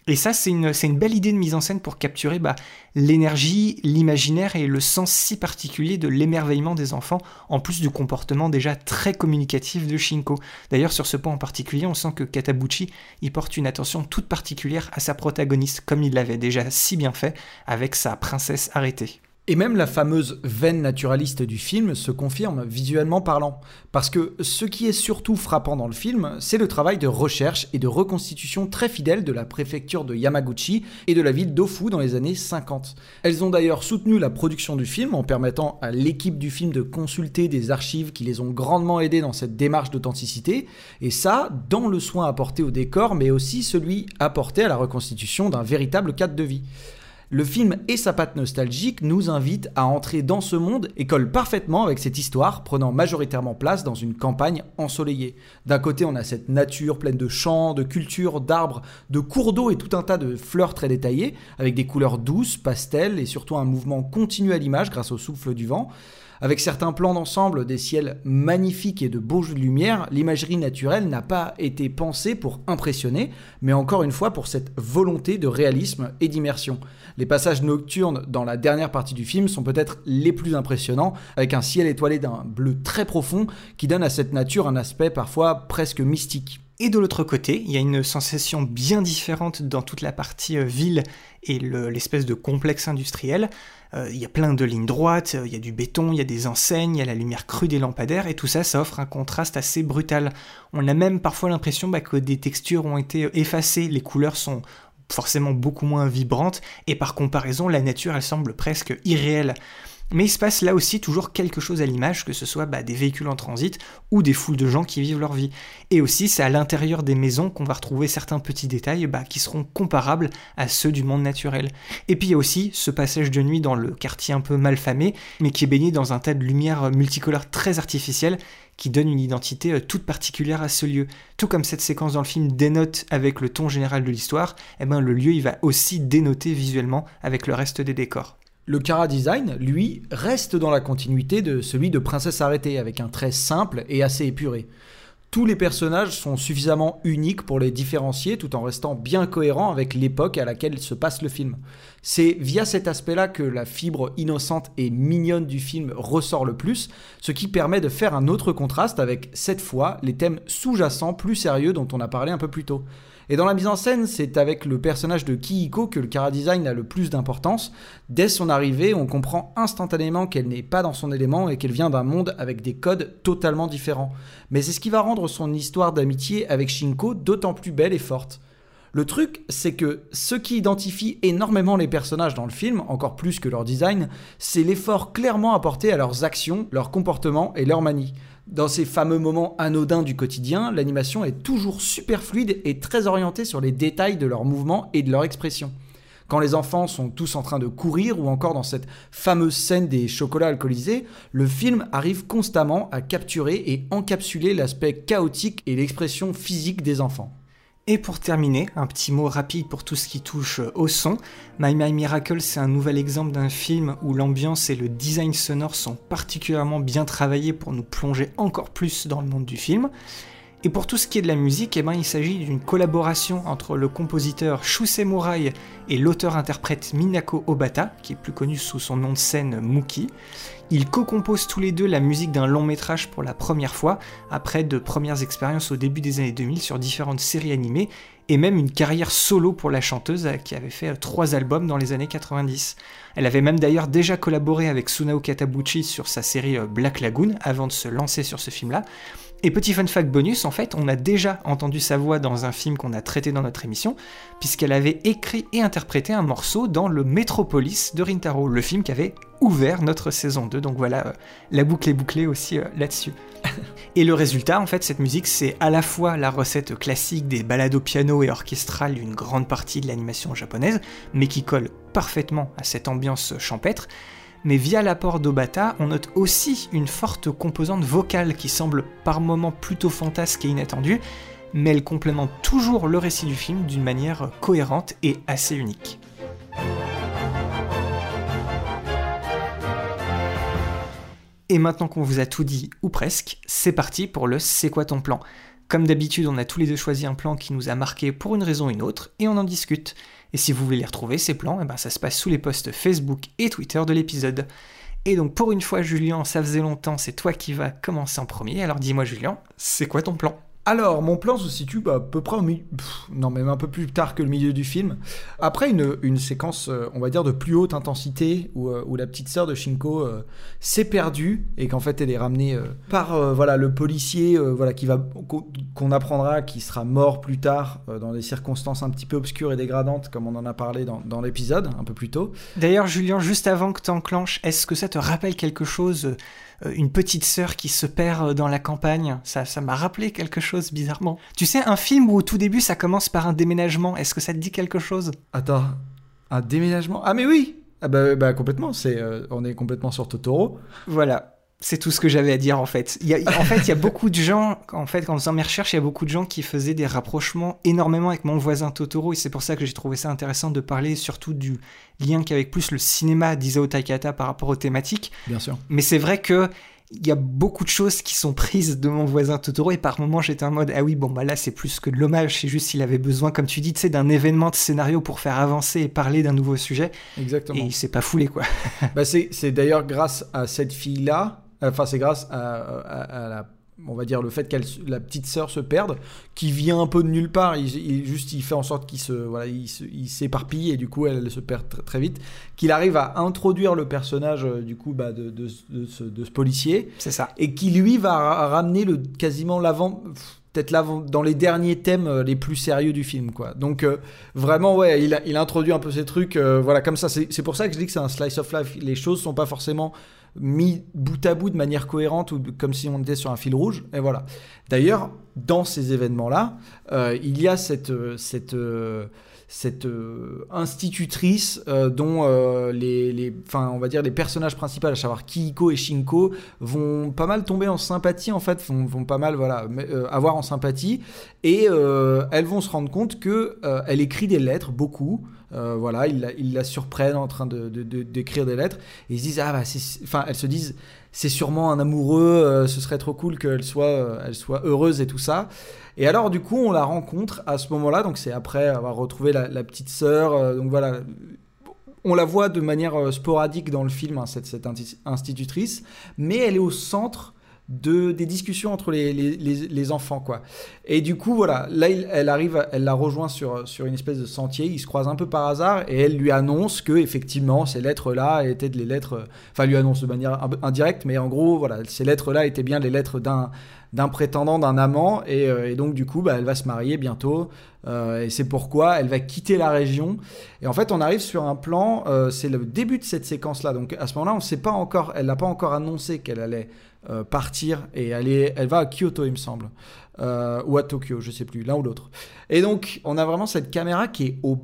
Et ça, c'est une, belle idée de mise en scène pour capturer bah, l'énergie, l'imaginaire et le sens si particulier de l'émerveillement des enfants, en plus du comportement déjà très communicatif de Shinko. D'ailleurs, sur ce point en particulier, on sent que Katabuchi y porte une attention toute particulière à sa protagoniste, comme il l'avait déjà si bien fait avec sa princesse arrêtée. Et même la fameuse veine naturaliste du film se confirme visuellement parlant. Parce que ce qui est surtout frappant dans le film, c'est le travail de recherche et de reconstitution très fidèle de la préfecture de Yamaguchi et de la ville d'Ofu dans les années 50. Elles ont d'ailleurs soutenu la production du film en permettant à l'équipe du film de consulter des archives qui les ont grandement aidés dans cette démarche d'authenticité, et ça dans le soin apporté au décor, mais aussi celui apporté à la reconstitution d'un véritable cadre de vie. Le film et sa patte nostalgique nous invitent à entrer dans ce monde et collent parfaitement avec cette histoire, prenant majoritairement place dans une campagne ensoleillée. D'un côté, on a cette nature pleine de champs, de cultures, d'arbres, de cours d'eau et tout un tas de fleurs très détaillées, avec des couleurs douces, pastel et surtout un mouvement continu à l'image grâce au souffle du vent. Avec certains plans d'ensemble, des ciels magnifiques et de beaux jeux de lumière, l'imagerie naturelle n'a pas été pensée pour impressionner, mais encore une fois pour cette volonté de réalisme et d'immersion. Les passages nocturnes dans la dernière partie du film sont peut-être les plus impressionnants, avec un ciel étoilé d'un bleu très profond qui donne à cette nature un aspect parfois presque mystique. Et de l'autre côté, il y a une sensation bien différente dans toute la partie euh, ville et l'espèce de complexe industriel. Euh, il y a plein de lignes droites, il y a du béton, il y a des enseignes, il y a la lumière crue des lampadaires, et tout ça, ça offre un contraste assez brutal. On a même parfois l'impression bah, que des textures ont été effacées, les couleurs sont forcément beaucoup moins vibrantes, et par comparaison, la nature, elle semble presque irréelle. Mais il se passe là aussi toujours quelque chose à l'image, que ce soit bah, des véhicules en transit ou des foules de gens qui vivent leur vie. Et aussi, c'est à l'intérieur des maisons qu'on va retrouver certains petits détails bah, qui seront comparables à ceux du monde naturel. Et puis il y a aussi ce passage de nuit dans le quartier un peu malfamé, mais qui est baigné dans un tas de lumières multicolores très artificielles qui donne une identité euh, toute particulière à ce lieu. Tout comme cette séquence dans le film dénote avec le ton général de l'histoire, eh ben le lieu il va aussi dénoter visuellement avec le reste des décors. Le Cara Design, lui, reste dans la continuité de celui de Princesse Arrêtée, avec un trait simple et assez épuré. Tous les personnages sont suffisamment uniques pour les différencier tout en restant bien cohérents avec l'époque à laquelle se passe le film. C'est via cet aspect-là que la fibre innocente et mignonne du film ressort le plus, ce qui permet de faire un autre contraste avec, cette fois, les thèmes sous-jacents plus sérieux dont on a parlé un peu plus tôt. Et dans la mise en scène, c'est avec le personnage de Kihiko que le cara design a le plus d'importance. Dès son arrivée, on comprend instantanément qu'elle n'est pas dans son élément et qu'elle vient d'un monde avec des codes totalement différents. Mais c'est ce qui va rendre son histoire d'amitié avec Shinko d'autant plus belle et forte. Le truc, c'est que ce qui identifie énormément les personnages dans le film, encore plus que leur design, c'est l'effort clairement apporté à leurs actions, leurs comportements et leurs manies. Dans ces fameux moments anodins du quotidien, l'animation est toujours super fluide et très orientée sur les détails de leurs mouvements et de leur expression. Quand les enfants sont tous en train de courir ou encore dans cette fameuse scène des chocolats alcoolisés, le film arrive constamment à capturer et encapsuler l'aspect chaotique et l'expression physique des enfants. Et pour terminer, un petit mot rapide pour tout ce qui touche au son. My My Miracle, c'est un nouvel exemple d'un film où l'ambiance et le design sonore sont particulièrement bien travaillés pour nous plonger encore plus dans le monde du film. Et pour tout ce qui est de la musique, eh ben, il s'agit d'une collaboration entre le compositeur Shusei Murai et l'auteur-interprète Minako Obata, qui est plus connu sous son nom de scène Muki. Ils co-composent tous les deux la musique d'un long métrage pour la première fois, après de premières expériences au début des années 2000 sur différentes séries animées, et même une carrière solo pour la chanteuse qui avait fait trois albums dans les années 90. Elle avait même d'ailleurs déjà collaboré avec Sunao Katabuchi sur sa série Black Lagoon avant de se lancer sur ce film-là. Et petit fun fact bonus, en fait, on a déjà entendu sa voix dans un film qu'on a traité dans notre émission, puisqu'elle avait écrit et interprété un morceau dans le Metropolis de Rintaro, le film qui avait ouvert notre saison 2. Donc voilà, euh, la boucle est bouclée aussi euh, là-dessus. (laughs) et le résultat, en fait, cette musique, c'est à la fois la recette classique des balades au piano et orchestrales d'une grande partie de l'animation japonaise, mais qui colle parfaitement à cette ambiance champêtre, mais via l'apport d'Obata, on note aussi une forte composante vocale qui semble par moments plutôt fantasque et inattendue, mais elle complémente toujours le récit du film d'une manière cohérente et assez unique. Et maintenant qu'on vous a tout dit, ou presque, c'est parti pour le C'est quoi ton plan? Comme d'habitude, on a tous les deux choisi un plan qui nous a marqué pour une raison ou une autre, et on en discute. Et si vous voulez les retrouver, ces plans, eh ben, ça se passe sous les posts Facebook et Twitter de l'épisode. Et donc pour une fois, Julien, ça faisait longtemps, c'est toi qui vas commencer en premier. Alors dis-moi, Julien, c'est quoi ton plan? Alors, mon plan se situe à peu près au milieu, non même un peu plus tard que le milieu du film. Après une, une séquence, euh, on va dire de plus haute intensité, où, euh, où la petite sœur de Shinko euh, s'est perdue et qu'en fait elle est ramenée par voilà le policier, voilà qui va qu'on apprendra qui sera mort plus tard dans des circonstances un petit peu obscures et dégradantes, comme on en a parlé dans, dans l'épisode un peu plus tôt. D'ailleurs, Julien, juste avant que tu enclenches, est-ce que ça te rappelle quelque chose une petite sœur qui se perd dans la campagne? Ça, ça m'a rappelé quelque chose bizarrement. Tu sais, un film où au tout début ça commence par un déménagement. Est-ce que ça te dit quelque chose? Attends, un déménagement? Ah mais oui ah bah, bah complètement. C'est, euh, on est complètement sur Totoro. Voilà. C'est tout ce que j'avais à dire en fait. Il y a, en fait, il y a beaucoup de gens, en fait, en faisant mes recherches, il y a beaucoup de gens qui faisaient des rapprochements énormément avec mon voisin Totoro, et c'est pour ça que j'ai trouvé ça intéressant de parler surtout du lien qu'avec plus le cinéma d'Isao Takata par rapport aux thématiques. Bien sûr. Mais c'est vrai que il y a beaucoup de choses qui sont prises de mon voisin Totoro et par moments j'étais en mode ah oui bon bah là c'est plus que de l'hommage c'est juste s'il avait besoin comme tu dis tu sais d'un événement de scénario pour faire avancer et parler d'un nouveau sujet. Exactement. Et il s'est pas foulé quoi. (laughs) Bah c'est d'ailleurs grâce à cette fille là Enfin, c'est grâce à, la on va dire le fait que la petite sœur se perde, qui vient un peu de nulle part, il, juste il fait en sorte qu'il se voilà, il s'éparpille et du coup elle se perd très, vite, qu'il arrive à introduire le personnage euh, du coup bah, de, de, ce, de, ce, policier, c'est ça, et qui lui va ramener le quasiment l'avant peut-être là dans les derniers thèmes euh, les plus sérieux du film quoi. Donc euh, vraiment ouais il, il introduit un peu ces trucs voilà comme ça. C'est pour ça que je dis que c'est un slice of life. Les choses sont pas forcément mis bout à bout de manière cohérente ou comme si on était sur un fil rouge. Et voilà. D'ailleurs, dans ces événements-là, euh, il y a cette, cette, cette institutrice euh, dont euh, les, les, enfin, on va dire les personnages principaux, à savoir Kihiko et Shinko, vont pas mal tomber en sympathie en fait, vont, vont pas mal voilà avoir en sympathie et elles vont se rendre compte que elle écrit des lettres beaucoup. Euh, voilà, ils la, surprennent en train de, d'écrire des lettres. Et ils se disent, ah bah, enfin, elles se disent, c'est sûrement un amoureux, euh, ce serait trop cool qu'elle soit, euh, elle soit heureuse et tout ça. Et alors, du coup, on la rencontre à ce moment-là, donc c'est après avoir retrouvé la, petite sœur. donc voilà, on la voit de manière sporadique dans le film, hein, cette, cette, institutrice, mais elle est au centre de, des discussions entre les, les, enfants, quoi. Et du coup, voilà, là, elle arrive, elle la rejoint sur, sur une espèce de sentier, ils se croisent un peu par hasard, et elle lui annonce que, effectivement, ces lettres-là étaient les lettres, enfin, lui annonce de manière indirecte, mais en gros, voilà, ces lettres-là étaient bien les lettres d'un d'un prétendant, d'un amant, et, euh, donc du coup, bah, elle va se marier bientôt, euh, et c'est pourquoi elle va quitter la région. Et en fait, on arrive sur un plan, euh, c'est le début de cette séquence-là, donc à ce moment-là, on sait pas encore, elle n'a pas encore annoncé qu'elle allait euh, partir et aller, elle va à Kyoto, il me semble, euh, ou à Tokyo, je sais plus, l'un ou l'autre. Et donc, on a vraiment cette caméra qui est au,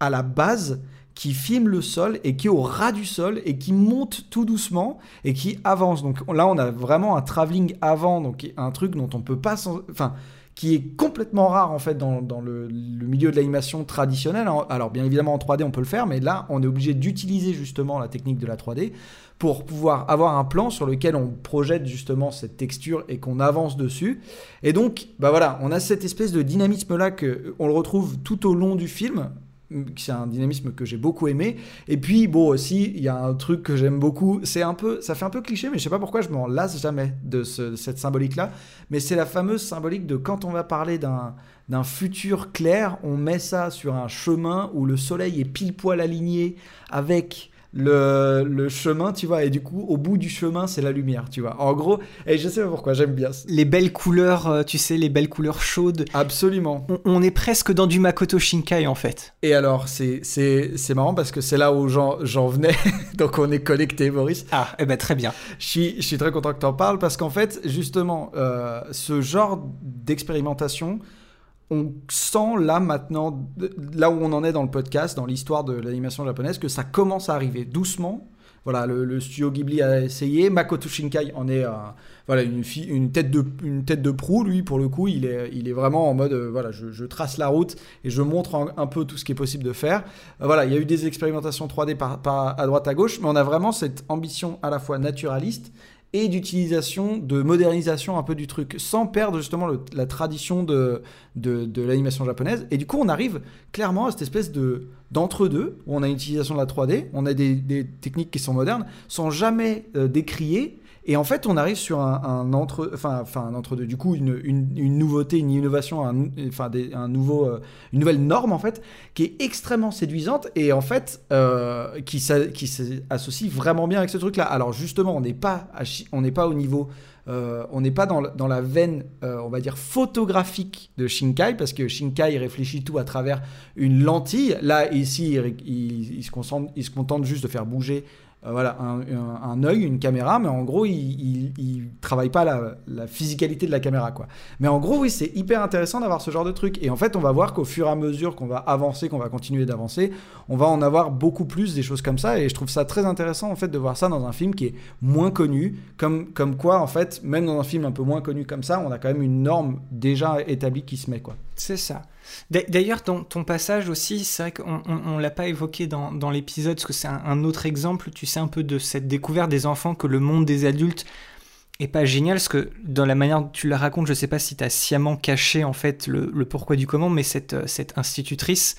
à la base, qui filme le sol et qui est au ras du sol et qui monte tout doucement et qui avance. Donc là, on a vraiment un travelling avant, donc un truc dont on peut pas, enfin, qui est complètement rare en fait dans, dans le, le milieu de l'animation traditionnelle. Alors bien évidemment en 3D on peut le faire, mais là on est obligé d'utiliser justement la technique de la 3D pour pouvoir avoir un plan sur lequel on projette justement cette texture et qu'on avance dessus. Et donc, bah voilà, on a cette espèce de dynamisme là que on le retrouve tout au long du film. C'est un dynamisme que j'ai beaucoup aimé. Et puis, bon, aussi, il y a un truc que j'aime beaucoup. C'est un peu, ça fait un peu cliché, mais je sais pas pourquoi je m'en lasse jamais de, ce- cette symbolique-là. Mais c'est la fameuse symbolique de quand on va parler d'un d'un futur clair, on met ça sur un chemin où le soleil est pile poil aligné avec le, le chemin, tu vois, et du coup, au bout du chemin, c'est la lumière, tu vois. En gros, et je sais pas pourquoi, j'aime bien. Les belles couleurs, euh, tu sais, les belles couleurs chaudes. Absolument. On, on est presque dans du Makoto Shinkai en fait. Et alors, c'est c'est- c'est marrant parce que c'est là où j'en j'en venais, (laughs) donc on est connecté, Boris. Ah, eh ben très bien. Je suis, je suis très content que tu en parles parce qu'en fait, justement, euh, ce genre d'expérimentation, on sent là maintenant, là où on en est dans le podcast, dans l'histoire de l'animation japonaise, que ça commence à arriver doucement. Voilà, le, studio Ghibli a essayé, Makoto Shinkai en est un- voilà, une, tête de, une tête de proue, lui, pour le coup, il est, il est vraiment en mode, euh, voilà, je, trace la route et je montre un, peu tout ce qui est possible de faire. Euh, voilà, il y a eu des expérimentations 3D par, par- à droite à gauche, mais on a vraiment cette ambition à la fois naturaliste et d'utilisation, de modernisation un peu du truc, sans perdre justement la tradition de, l'animation japonaise. Et du coup, on arrive clairement à cette espèce de d'entre-deux, où on a une utilisation de la 3D, on a des, des techniques qui sont modernes, sans jamais euh, décrier. Et en fait, on arrive sur un, un entre-deux. Du coup, une, une, nouveauté, une innovation, enfin, un nouveau, euh, une nouvelle norme en fait, qui est extrêmement séduisante et en fait, euh, qui qui s'associe vraiment bien avec ce truc-là. Alors justement, on n'est pas, on n'est pas au niveau, euh, on n'est pas dans, dans la veine, on va dire photographique de Shinkai parce que Shinkai réfléchit tout à travers une lentille. Là, ici, il se concentre, il se contente juste de faire bouger euh, voilà, un, œil, une caméra, mais en gros, il, il, il travaille pas la, la physicalité de la caméra, quoi. Mais en gros, oui, c'est hyper intéressant d'avoir ce genre de truc. Et en fait, on va voir qu'au fur et à mesure qu'on va avancer, qu'on va continuer d'avancer, on va en avoir beaucoup plus des choses comme ça. Et je trouve ça très intéressant, en fait, de voir ça dans un film qui est moins connu. Comme, comme quoi, en fait, même dans un film un peu moins connu comme ça, on a quand même une norme déjà établie qui se met, quoi. C'est ça. D'a- D'ailleurs, ton, ton passage aussi, c'est vrai qu'on on, on l'a pas évoqué dans, dans l'épisode, parce que c'est un, autre exemple, tu sais, un peu de cette découverte des enfants que le monde des adultes est pas génial, parce que dans la manière dont tu la racontes, je sais pas si tu as sciemment caché en fait le, pourquoi du comment, mais cette, euh, cette institutrice,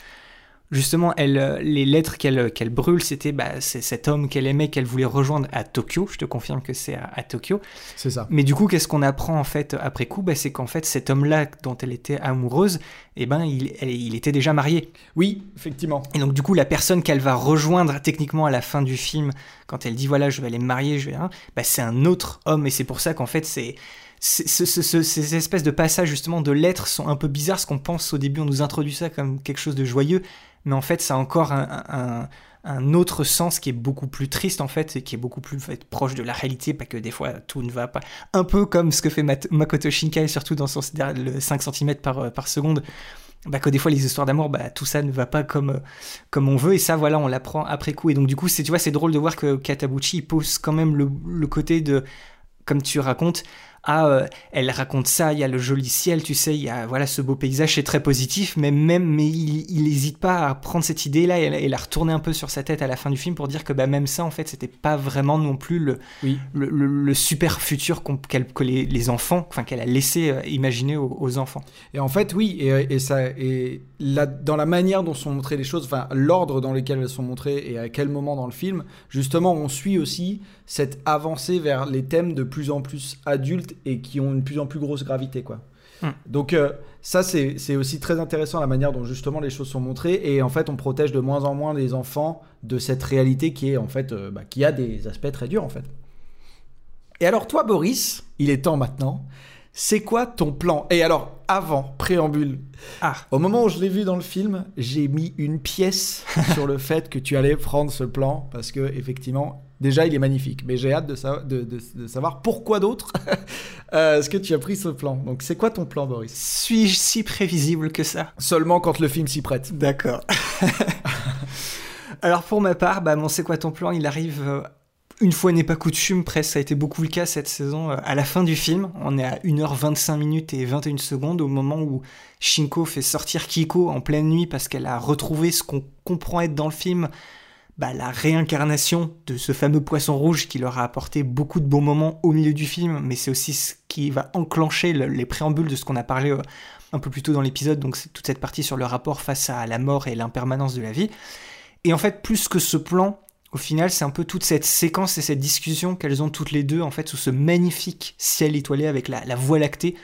justement, elle, euh, les lettres qu'elle qu'elle brûle, c'était bah, c'est cet homme qu'elle aimait, qu'elle voulait rejoindre à Tokyo. Je te confirme que c'est à, à Tokyo. C'est ça. Mais du coup, qu'est-ce qu'on apprend en fait après coup? Bah, C'est qu'en fait, cet homme-là dont elle était amoureuse, eh ben, il, elle- il était déjà marié. Oui, effectivement. Et donc, du coup, la personne qu'elle va rejoindre techniquement à la fin du film, quand elle dit voilà, je vais aller me marier, je vais, hein, bah, c'est un autre homme. Et c'est pour ça qu'en fait, c'est c'est- ce- ce- ce- ces espèces de passages justement de lettres sont un peu bizarres, parce qu'on pense au début, on nous introduit ça comme quelque chose de joyeux, mais en fait, ça a encore un, un- autre sens qui est beaucoup plus triste en fait, et qui est beaucoup plus proche de la réalité, pas que des fois tout ne va pas. Un peu comme ce que fait Makoto Shinkai, surtout dans son le 5 cm par, euh, par seconde. Bah, que des fois les histoires d'amour, bah, tout ça ne va pas comme, euh, comme on veut, et ça voilà, on l'apprend après coup. Et donc du coup, c'est tu vois, c'est drôle de voir que Katabuchi pose quand même le côté de, comme tu racontes, ah, euh, elle raconte ça, il y a le joli ciel, tu sais, il y a voilà ce beau paysage, c'est très positif, mais même, mais il, il hésite pas à prendre cette idée-là et, la- et la retourner un peu sur sa tête à la fin du film pour dire que bah, même ça, en fait, c'était pas vraiment non plus le, Oui. le, le- le super futur que les, les enfants, enfin qu'elle a laissé euh, imaginer aux, aux enfants. Et en fait, oui, et, et ça, et dans la manière dont sont montrées les choses, enfin l'ordre dans lequel elles sont montrées et à quel moment dans le film, justement, on suit aussi cette avancée vers les thèmes de plus en plus adultes et qui ont une plus en plus grosse gravité, quoi. Mm. Donc euh, ça, c'est c'est aussi très intéressant la manière dont justement les choses sont montrées et en fait, on protège de moins en moins les enfants de cette réalité qui est en fait, euh, bah, qui a des aspects très durs en fait. Et alors toi, Boris, il est temps maintenant. C'est quoi ton plan? Et alors, avant, préambule. Ah. Au moment où je l'ai vu dans le film, j'ai mis une pièce (laughs) sur le fait que tu allais prendre ce plan parce que effectivement, déjà, il est magnifique. Mais j'ai hâte de, sa- de- de- de savoir pourquoi d'autre (laughs) euh, est-ce que tu as pris ce plan? Donc, c'est quoi ton plan, Boris? Suis-je si prévisible que ça? Seulement quand le film s'y prête. D'accord. (laughs) Alors pour ma part, bah, mon c'est quoi ton plan Il arrive euh, une fois n'est pas coutume, presque ça a été beaucoup le cas cette saison. À la fin du film, on est à 1h25 minutes et 21 secondes au moment où Shinko fait sortir Kiko en pleine nuit parce qu'elle a retrouvé ce qu'on comprend être dans le film, bah, la réincarnation de ce fameux poisson rouge qui leur a apporté beaucoup de bons moments au milieu du film, mais c'est aussi ce qui va enclencher les préambules de ce qu'on a parlé euh, un peu plus tôt dans l'épisode, donc toute cette partie sur le rapport face à la mort et l'impermanence de la vie. Et en fait, plus que ce plan, au final, c'est un peu toute cette séquence et cette discussion qu'elles ont toutes les deux, en fait, sous ce magnifique ciel étoilé avec la, voie lactée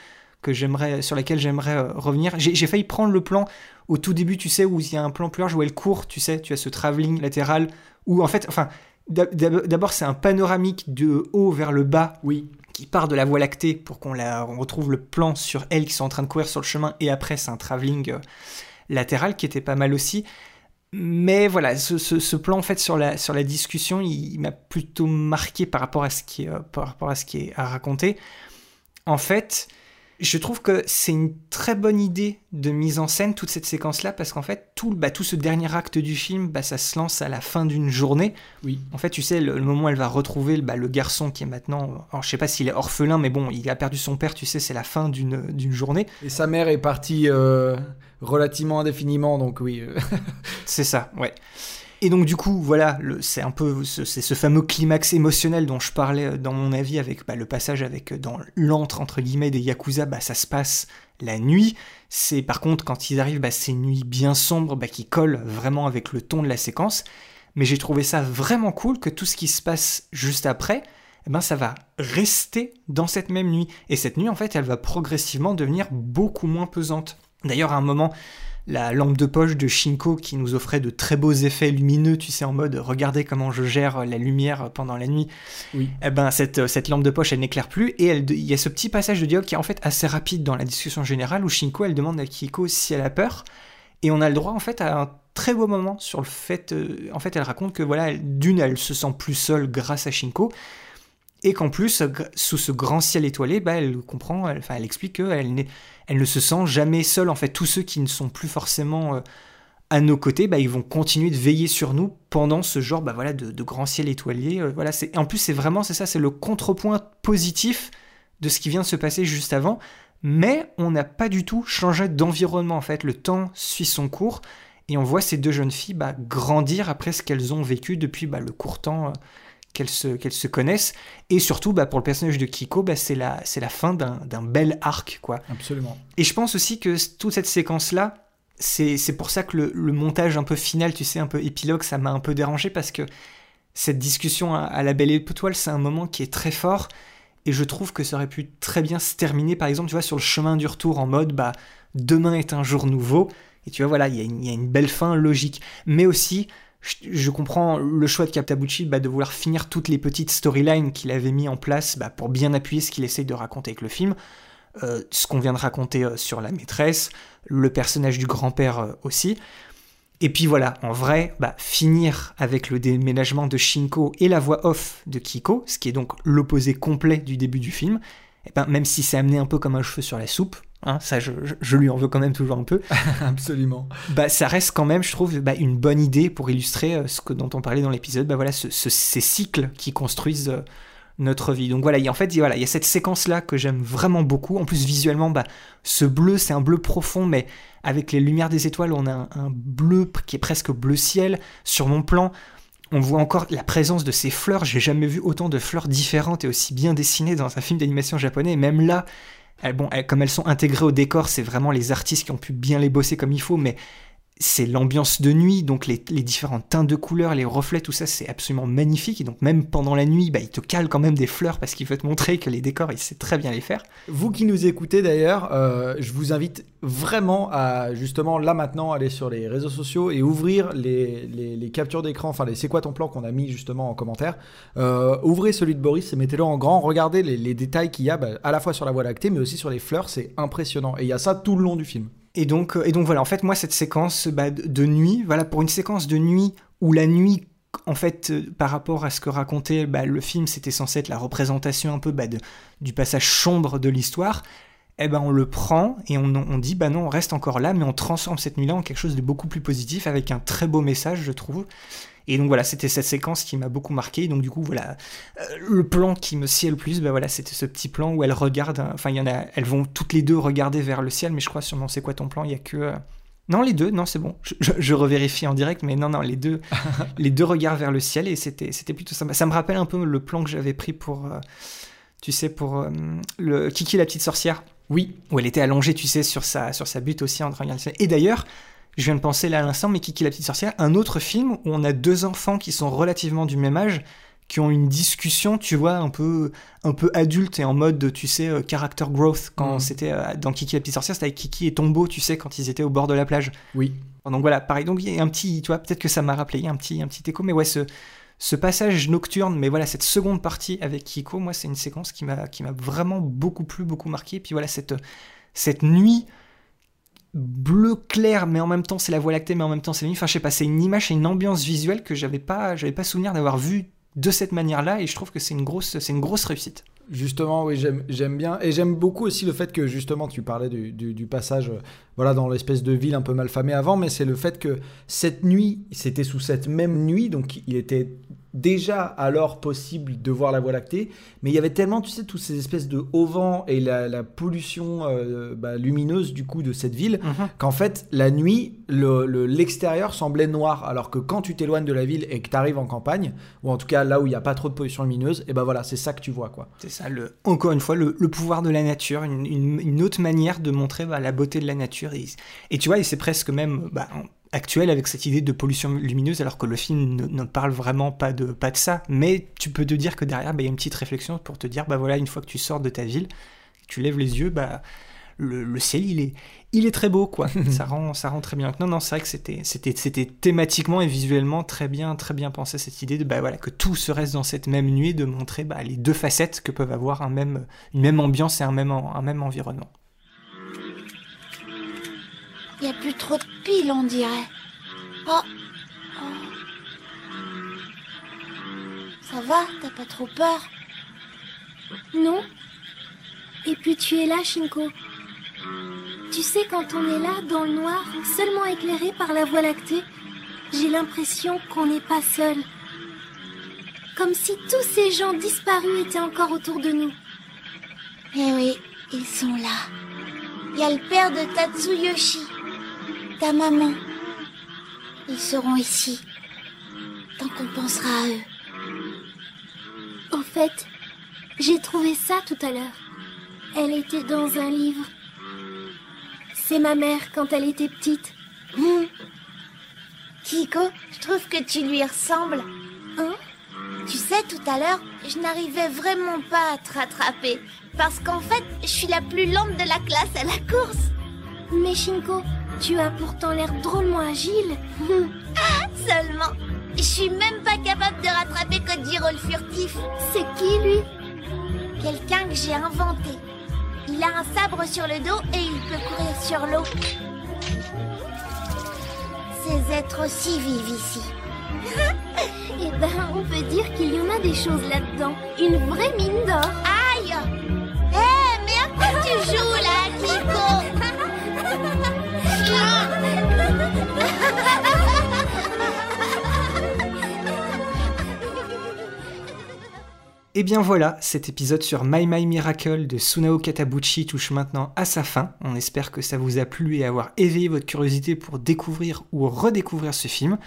que j'aimerais, sur laquelle j'aimerais euh, revenir. J'ai failli prendre le plan au tout début, tu sais, où il y a un plan plus large où elle court, tu sais, tu as ce travelling latéral, où en fait, enfin, d'abord c'est un panoramique de haut vers le bas, oui, qui part de la voie lactée pour qu'on la retrouve le plan sur elle qui sont en train de courir sur le chemin, et après c'est un travelling euh, latéral qui était pas mal aussi. Mais voilà, ce, plan en fait sur la, sur la discussion, il, m'a plutôt marqué par rapport à ce qui, euh, par rapport à ce qui est à raconter. En fait, je trouve que c'est une très bonne idée de mise en scène, toute cette séquence-là, parce qu'en fait, tout, bah, tout ce dernier acte du film, bah, ça se lance à la fin d'une journée. Oui. En fait, tu sais, le, moment où elle va retrouver bah, le garçon qui est maintenant. Alors, je sais pas s'il est orphelin, mais bon, il a perdu son père, tu sais, c'est la fin d'une journée. Et sa mère est partie euh, relativement indéfiniment, donc oui. Euh. c'est ça, ouais. Et donc du coup, voilà, c'est un peu c'est ce fameux climax émotionnel dont je parlais euh, dans mon avis avec bah, le passage avec euh, dans l'antre entre guillemets des yakuza, bah, ça se passe la nuit. C'est par contre quand ils arrivent, bah, c'est une nuit bien sombre bah, qui colle vraiment avec le ton de la séquence. Mais j'ai trouvé ça vraiment cool que tout ce qui se passe juste après, eh ben ça va rester dans cette même nuit. Et cette nuit, en fait, elle va progressivement devenir beaucoup moins pesante. D'ailleurs, à un moment, la lampe de poche de Shinko qui nous offrait de très beaux effets lumineux, tu sais, en mode regardez comment je gère la lumière pendant la nuit. Oui. Eh ben, cette, cette lampe de poche, elle n'éclaire plus et il y a ce petit passage de dialogue qui est en fait assez rapide dans la discussion générale où Shinko, elle demande à Kiko si elle a peur et on a le droit en fait à un très beau moment sur le fait, euh, en fait, elle raconte que voilà, d'une, elle se sent plus seule grâce à Shinko et qu'en plus, sous ce grand ciel étoilé, bah, elle comprend, elle, enfin, elle explique qu'elle elle ne se sent jamais seule. En fait, tous ceux qui ne sont plus forcément euh, à nos côtés, bah, ils vont continuer de veiller sur nous pendant ce genre bah, voilà, de, grand ciel étoilé. Euh, voilà, en plus, c'est vraiment, c'est ça, c'est le contrepoint positif de ce qui vient de se passer juste avant. Mais on n'a pas du tout changé d'environnement, en fait. Le temps suit son cours. Et on voit ces deux jeunes filles bah, grandir après ce qu'elles ont vécu depuis le court temps euh, qu'elles se, connaissent. Et surtout, bah, pour le personnage de Kiko, bah, c'est, la, c'est la fin d'un, d'un bel arc. quoi. Absolument. Et je pense aussi que toute cette séquence-là, c'est, c'est pour ça que le, le, montage un peu final, tu sais, un peu épilogue, ça m'a un peu dérangé parce que cette discussion à, la belle étoile, c'est un moment qui est très fort. Et je trouve que ça aurait pu très bien se terminer, par exemple, tu vois, sur le chemin du retour en mode, bah, demain est un jour nouveau. Et tu vois, voilà, il y, y, a une belle fin logique. Mais aussi, je, comprends le choix de Captabucci bah, de vouloir finir toutes les petites storylines qu'il avait mis en place bah, pour bien appuyer ce qu'il essaye de raconter avec le film. Euh, ce qu'on vient de raconter euh, sur la maîtresse, le personnage du grand-père euh, aussi. Et puis voilà, en vrai, bah, finir avec le déménagement de Shinko et la voix off de Kiko, ce qui est donc l'opposé complet du début du film, et ben, même si c'est amené un peu comme un cheveu sur la soupe, Hein, ça, je, lui en veux quand même toujours un peu. (laughs) Absolument. Bah, ça reste quand même, je trouve, bah, une bonne idée pour illustrer euh, ce que, dont on parlait dans l'épisode. Bah, voilà, ces cycles qui construisent euh, notre vie. Donc voilà, en fait, il, voilà, il y a cette séquence-là que j'aime vraiment beaucoup. En plus, visuellement, bah, ce bleu, c'est un bleu profond, mais avec les lumières des étoiles, on a un, un bleu qui est presque bleu ciel. Sur mon plan, on voit encore la présence de ces fleurs. J'ai jamais vu autant de fleurs différentes et aussi bien dessinées dans un film d'animation japonais. même là, bon, comme elles sont intégrées au décor, c'est vraiment les artistes qui ont pu bien les bosser comme il faut, mais c'est l'ambiance de nuit, donc les, différentes teintes de couleurs, les reflets, tout ça, c'est absolument magnifique. Et donc même pendant la nuit, bah, il te cale quand même des fleurs parce qu'il veut te montrer que les décors, il sait très bien les faire. Vous qui nous écoutez d'ailleurs, euh, je vous invite vraiment à justement là maintenant aller sur les réseaux sociaux et ouvrir les, captures d'écran, enfin les c'est quoi ton plan qu'on a mis justement en commentaire. Euh, ouvrez celui de Boris et mettez-le en grand. Regardez les, détails qu'il y a bah, à la fois sur la voie lactée mais aussi sur les fleurs, c'est impressionnant. Et il y a ça tout le long du film. Et donc, euh, et donc voilà, en fait, moi, cette séquence bah, de nuit, voilà, pour une séquence de nuit où la nuit, en fait, euh, par rapport à ce que racontait bah, le film, c'était censé être la représentation un peu bah, du passage sombre de l'histoire. eh ben on le prend et on, on dit bah non on reste encore là mais on transforme cette nuit-là en quelque chose de beaucoup plus positif avec un très beau message je trouve et donc voilà, c'était cette séquence qui m'a beaucoup marqué. Donc du coup, voilà, euh, le plan qui me sied le plus, bah voilà, c'était ce petit plan où elles regardent. Enfin, il y en a, elles vont toutes les deux regarder vers le ciel, mais je crois sur non, c'est quoi ton plan? Il y a que euh, non les deux, non c'est bon. Je, je, je, revérifie en direct, mais non non les deux, (laughs) les deux regardent vers le ciel et c'était c'était plutôt sympa. Ça me rappelle un peu le plan que j'avais pris pour, euh, tu sais, pour le Kiki la petite sorcière. Oui. Où elle était allongée, tu sais, sur sa sur sa butte aussi en train de regarder le ciel. Et d'ailleurs je viens de penser là à l'instant, mais Kiki la petite sorcière, un autre film où on a deux enfants qui sont relativement du même âge, qui ont une discussion, tu vois, un peu, un peu adulte et en mode, tu sais, euh, character growth. Quand Mm. c'était euh, dans Kiki la petite sorcière, c'était avec Kiki et Tombeau, tu sais, quand ils étaient au bord de la plage. Oui. Donc voilà, pareil. Donc il y a un petit, tu vois, peut-être que ça m'a rappelé, il y a un petit, un petit écho, mais ouais, ce, ce passage nocturne, mais voilà, cette seconde partie avec Kiko, moi, c'est une séquence qui m'a, qui m'a vraiment beaucoup plu, beaucoup marqué. Puis voilà, cette, cette nuit bleu clair, mais en même temps c'est la Voie lactée, mais en même temps c'est la nuit. Enfin, je sais pas, c'est une image, c'est une ambiance visuelle que j'avais pas, pas souvenir d'avoir vu de cette manière-là, et je trouve que c'est une c'est une grosse réussite. Justement, oui, j'aime, bien. Et j'aime beaucoup aussi le fait que, justement, tu parlais du, du, du passage euh, voilà, dans l'espèce de ville un peu malfamée avant, mais c'est le fait que cette nuit, c'était sous cette même nuit, donc il était déjà alors possible de voir la Voie lactée, mais il y avait tellement, tu sais, toutes ces espèces de hauts vents et la, la pollution euh, bah, lumineuse du coup de cette ville, Mhm. qu'en fait, la nuit, le, le- l'extérieur semblait noir, alors que quand tu t'éloignes de la ville et que tu arrives en campagne, ou en tout cas là où il n'y a pas trop de pollution lumineuse, et ben voilà, c'est ça que tu vois, quoi. C'est encore une fois, le, pouvoir de la nature, une, autre manière de montrer bah, la beauté de la nature. Et, tu vois, et c'est presque même bah, actuel avec cette idée de pollution lumineuse, alors que le film ne, parle vraiment pas de, pas de ça. Mais tu peux te dire que derrière, bah, il y a une petite réflexion pour te dire, voilà, une fois que tu sors de ta ville, tu lèves les yeux, bah le, le ciel, il est, il est très beau, quoi. (laughs) ça rend, ça rend très bien. Non, non, c'est vrai que c'était, c'était, c'était thématiquement et visuellement très bien, très bien pensé cette idée de, bah voilà, que tout se reste dans cette même nuit, de montrer bah, les deux facettes que peuvent avoir un même, une même ambiance et un même, en- un même environnement. Il y a plus trop de piles, on dirait. Oh. Oh. Ça va T'as pas trop peur? Non? Et puis tu es là, Shinko? Tu sais, quand on est là, dans le noir, seulement éclairé par la voie lactée, j'ai l'impression qu'on n'est pas seul. Comme si tous ces gens disparus étaient encore autour de nous. Eh oui, ils sont là. Il y a le père de Tatsuyoshi, ta maman. Ils seront ici. Tant qu'on pensera à eux. Au fait, j'ai trouvé ça tout à l'heure. Elle était dans un livre. Ma mère quand elle était petite. Hmm. Kiko, je trouve que tu lui ressembles. Hein? Tu sais, tout à l'heure, je n'arrivais vraiment pas à te rattraper. Parce qu'en fait, je suis la plus lente de la classe à la course. Mais Shinko, tu as pourtant l'air drôlement agile. Ah, seulement. Je suis même pas capable de rattraper Kojiro le furtif. C'est qui, lui? Quelqu'un que j'ai inventé. Il a un sabre sur le dos et il peut courir sur l'eau. Ces êtres aussi vivent ici. (laughs) Eh ben, on peut dire qu'il y en a des choses là-dedans. Une vraie mine d'or. Et bien voilà, cet épisode sur My My Miracle de Sunao Katabuchi touche maintenant à sa fin. On espère que ça vous a plu et avoir éveillé votre curiosité pour découvrir ou redécouvrir ce film,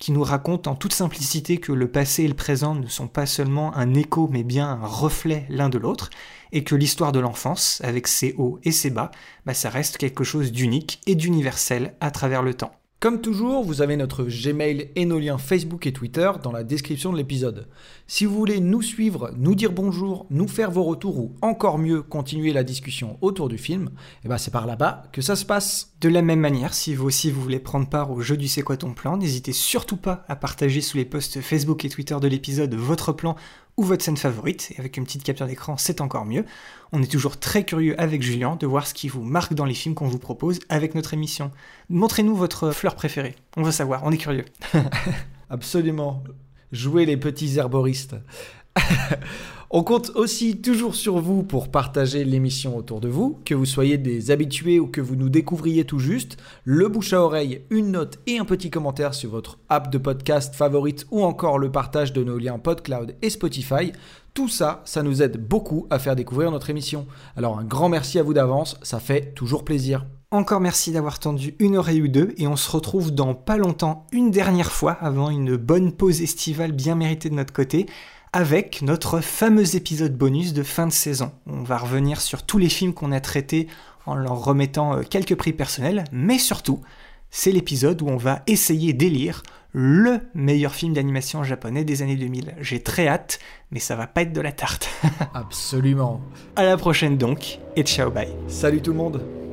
qui nous raconte en toute simplicité que le passé et le présent ne sont pas seulement un écho mais bien un reflet l'un de l'autre, et que l'histoire de l'enfance, avec ses hauts et ses bas, bah ça reste quelque chose d'unique et d'universel à travers le temps. Comme toujours, vous avez notre Gmail et nos liens Facebook et Twitter dans la description de l'épisode. Si vous voulez nous suivre, nous dire bonjour, nous faire vos retours ou encore mieux continuer la discussion autour du film, eh ben c'est par là-bas que ça se passe. De la même manière, si vous aussi vous voulez prendre part au jeu du C'est quoi ton plan, n'hésitez surtout pas à partager sous les posts Facebook et Twitter de l'épisode votre plan ou votre scène favorite, et avec une petite capture d'écran, c'est encore mieux. On est toujours très curieux avec Julien de voir ce qui vous marque dans les films qu'on vous propose avec notre émission. Montrez-nous votre fleur préférée, on veut savoir, on est curieux. (laughs) Absolument. Jouez les petits herboristes. (laughs) On compte aussi toujours sur vous pour partager l'émission autour de vous, que vous soyez des habitués ou que vous nous découvriez tout juste. Le bouche à oreille, une note et un petit commentaire sur votre app de podcast favorite ou encore le partage de nos liens PodCloud et Spotify. Tout ça, ça nous aide beaucoup à faire découvrir notre émission. Alors un grand merci à vous d'avance, ça fait toujours plaisir. Encore merci d'avoir tendu une oreille ou deux et on se retrouve dans pas longtemps une dernière fois avant une bonne pause estivale bien méritée de notre côté avec notre fameux épisode bonus de fin de saison. On va revenir sur tous les films qu'on a traités en leur remettant euh, quelques prix personnels, mais surtout, c'est l'épisode où on va essayer d'élire le meilleur film d'animation japonais des années 2000. J'ai très hâte, mais ça va pas être de la tarte. (laughs) Absolument. À la prochaine donc, et ciao bye. Salut tout le monde.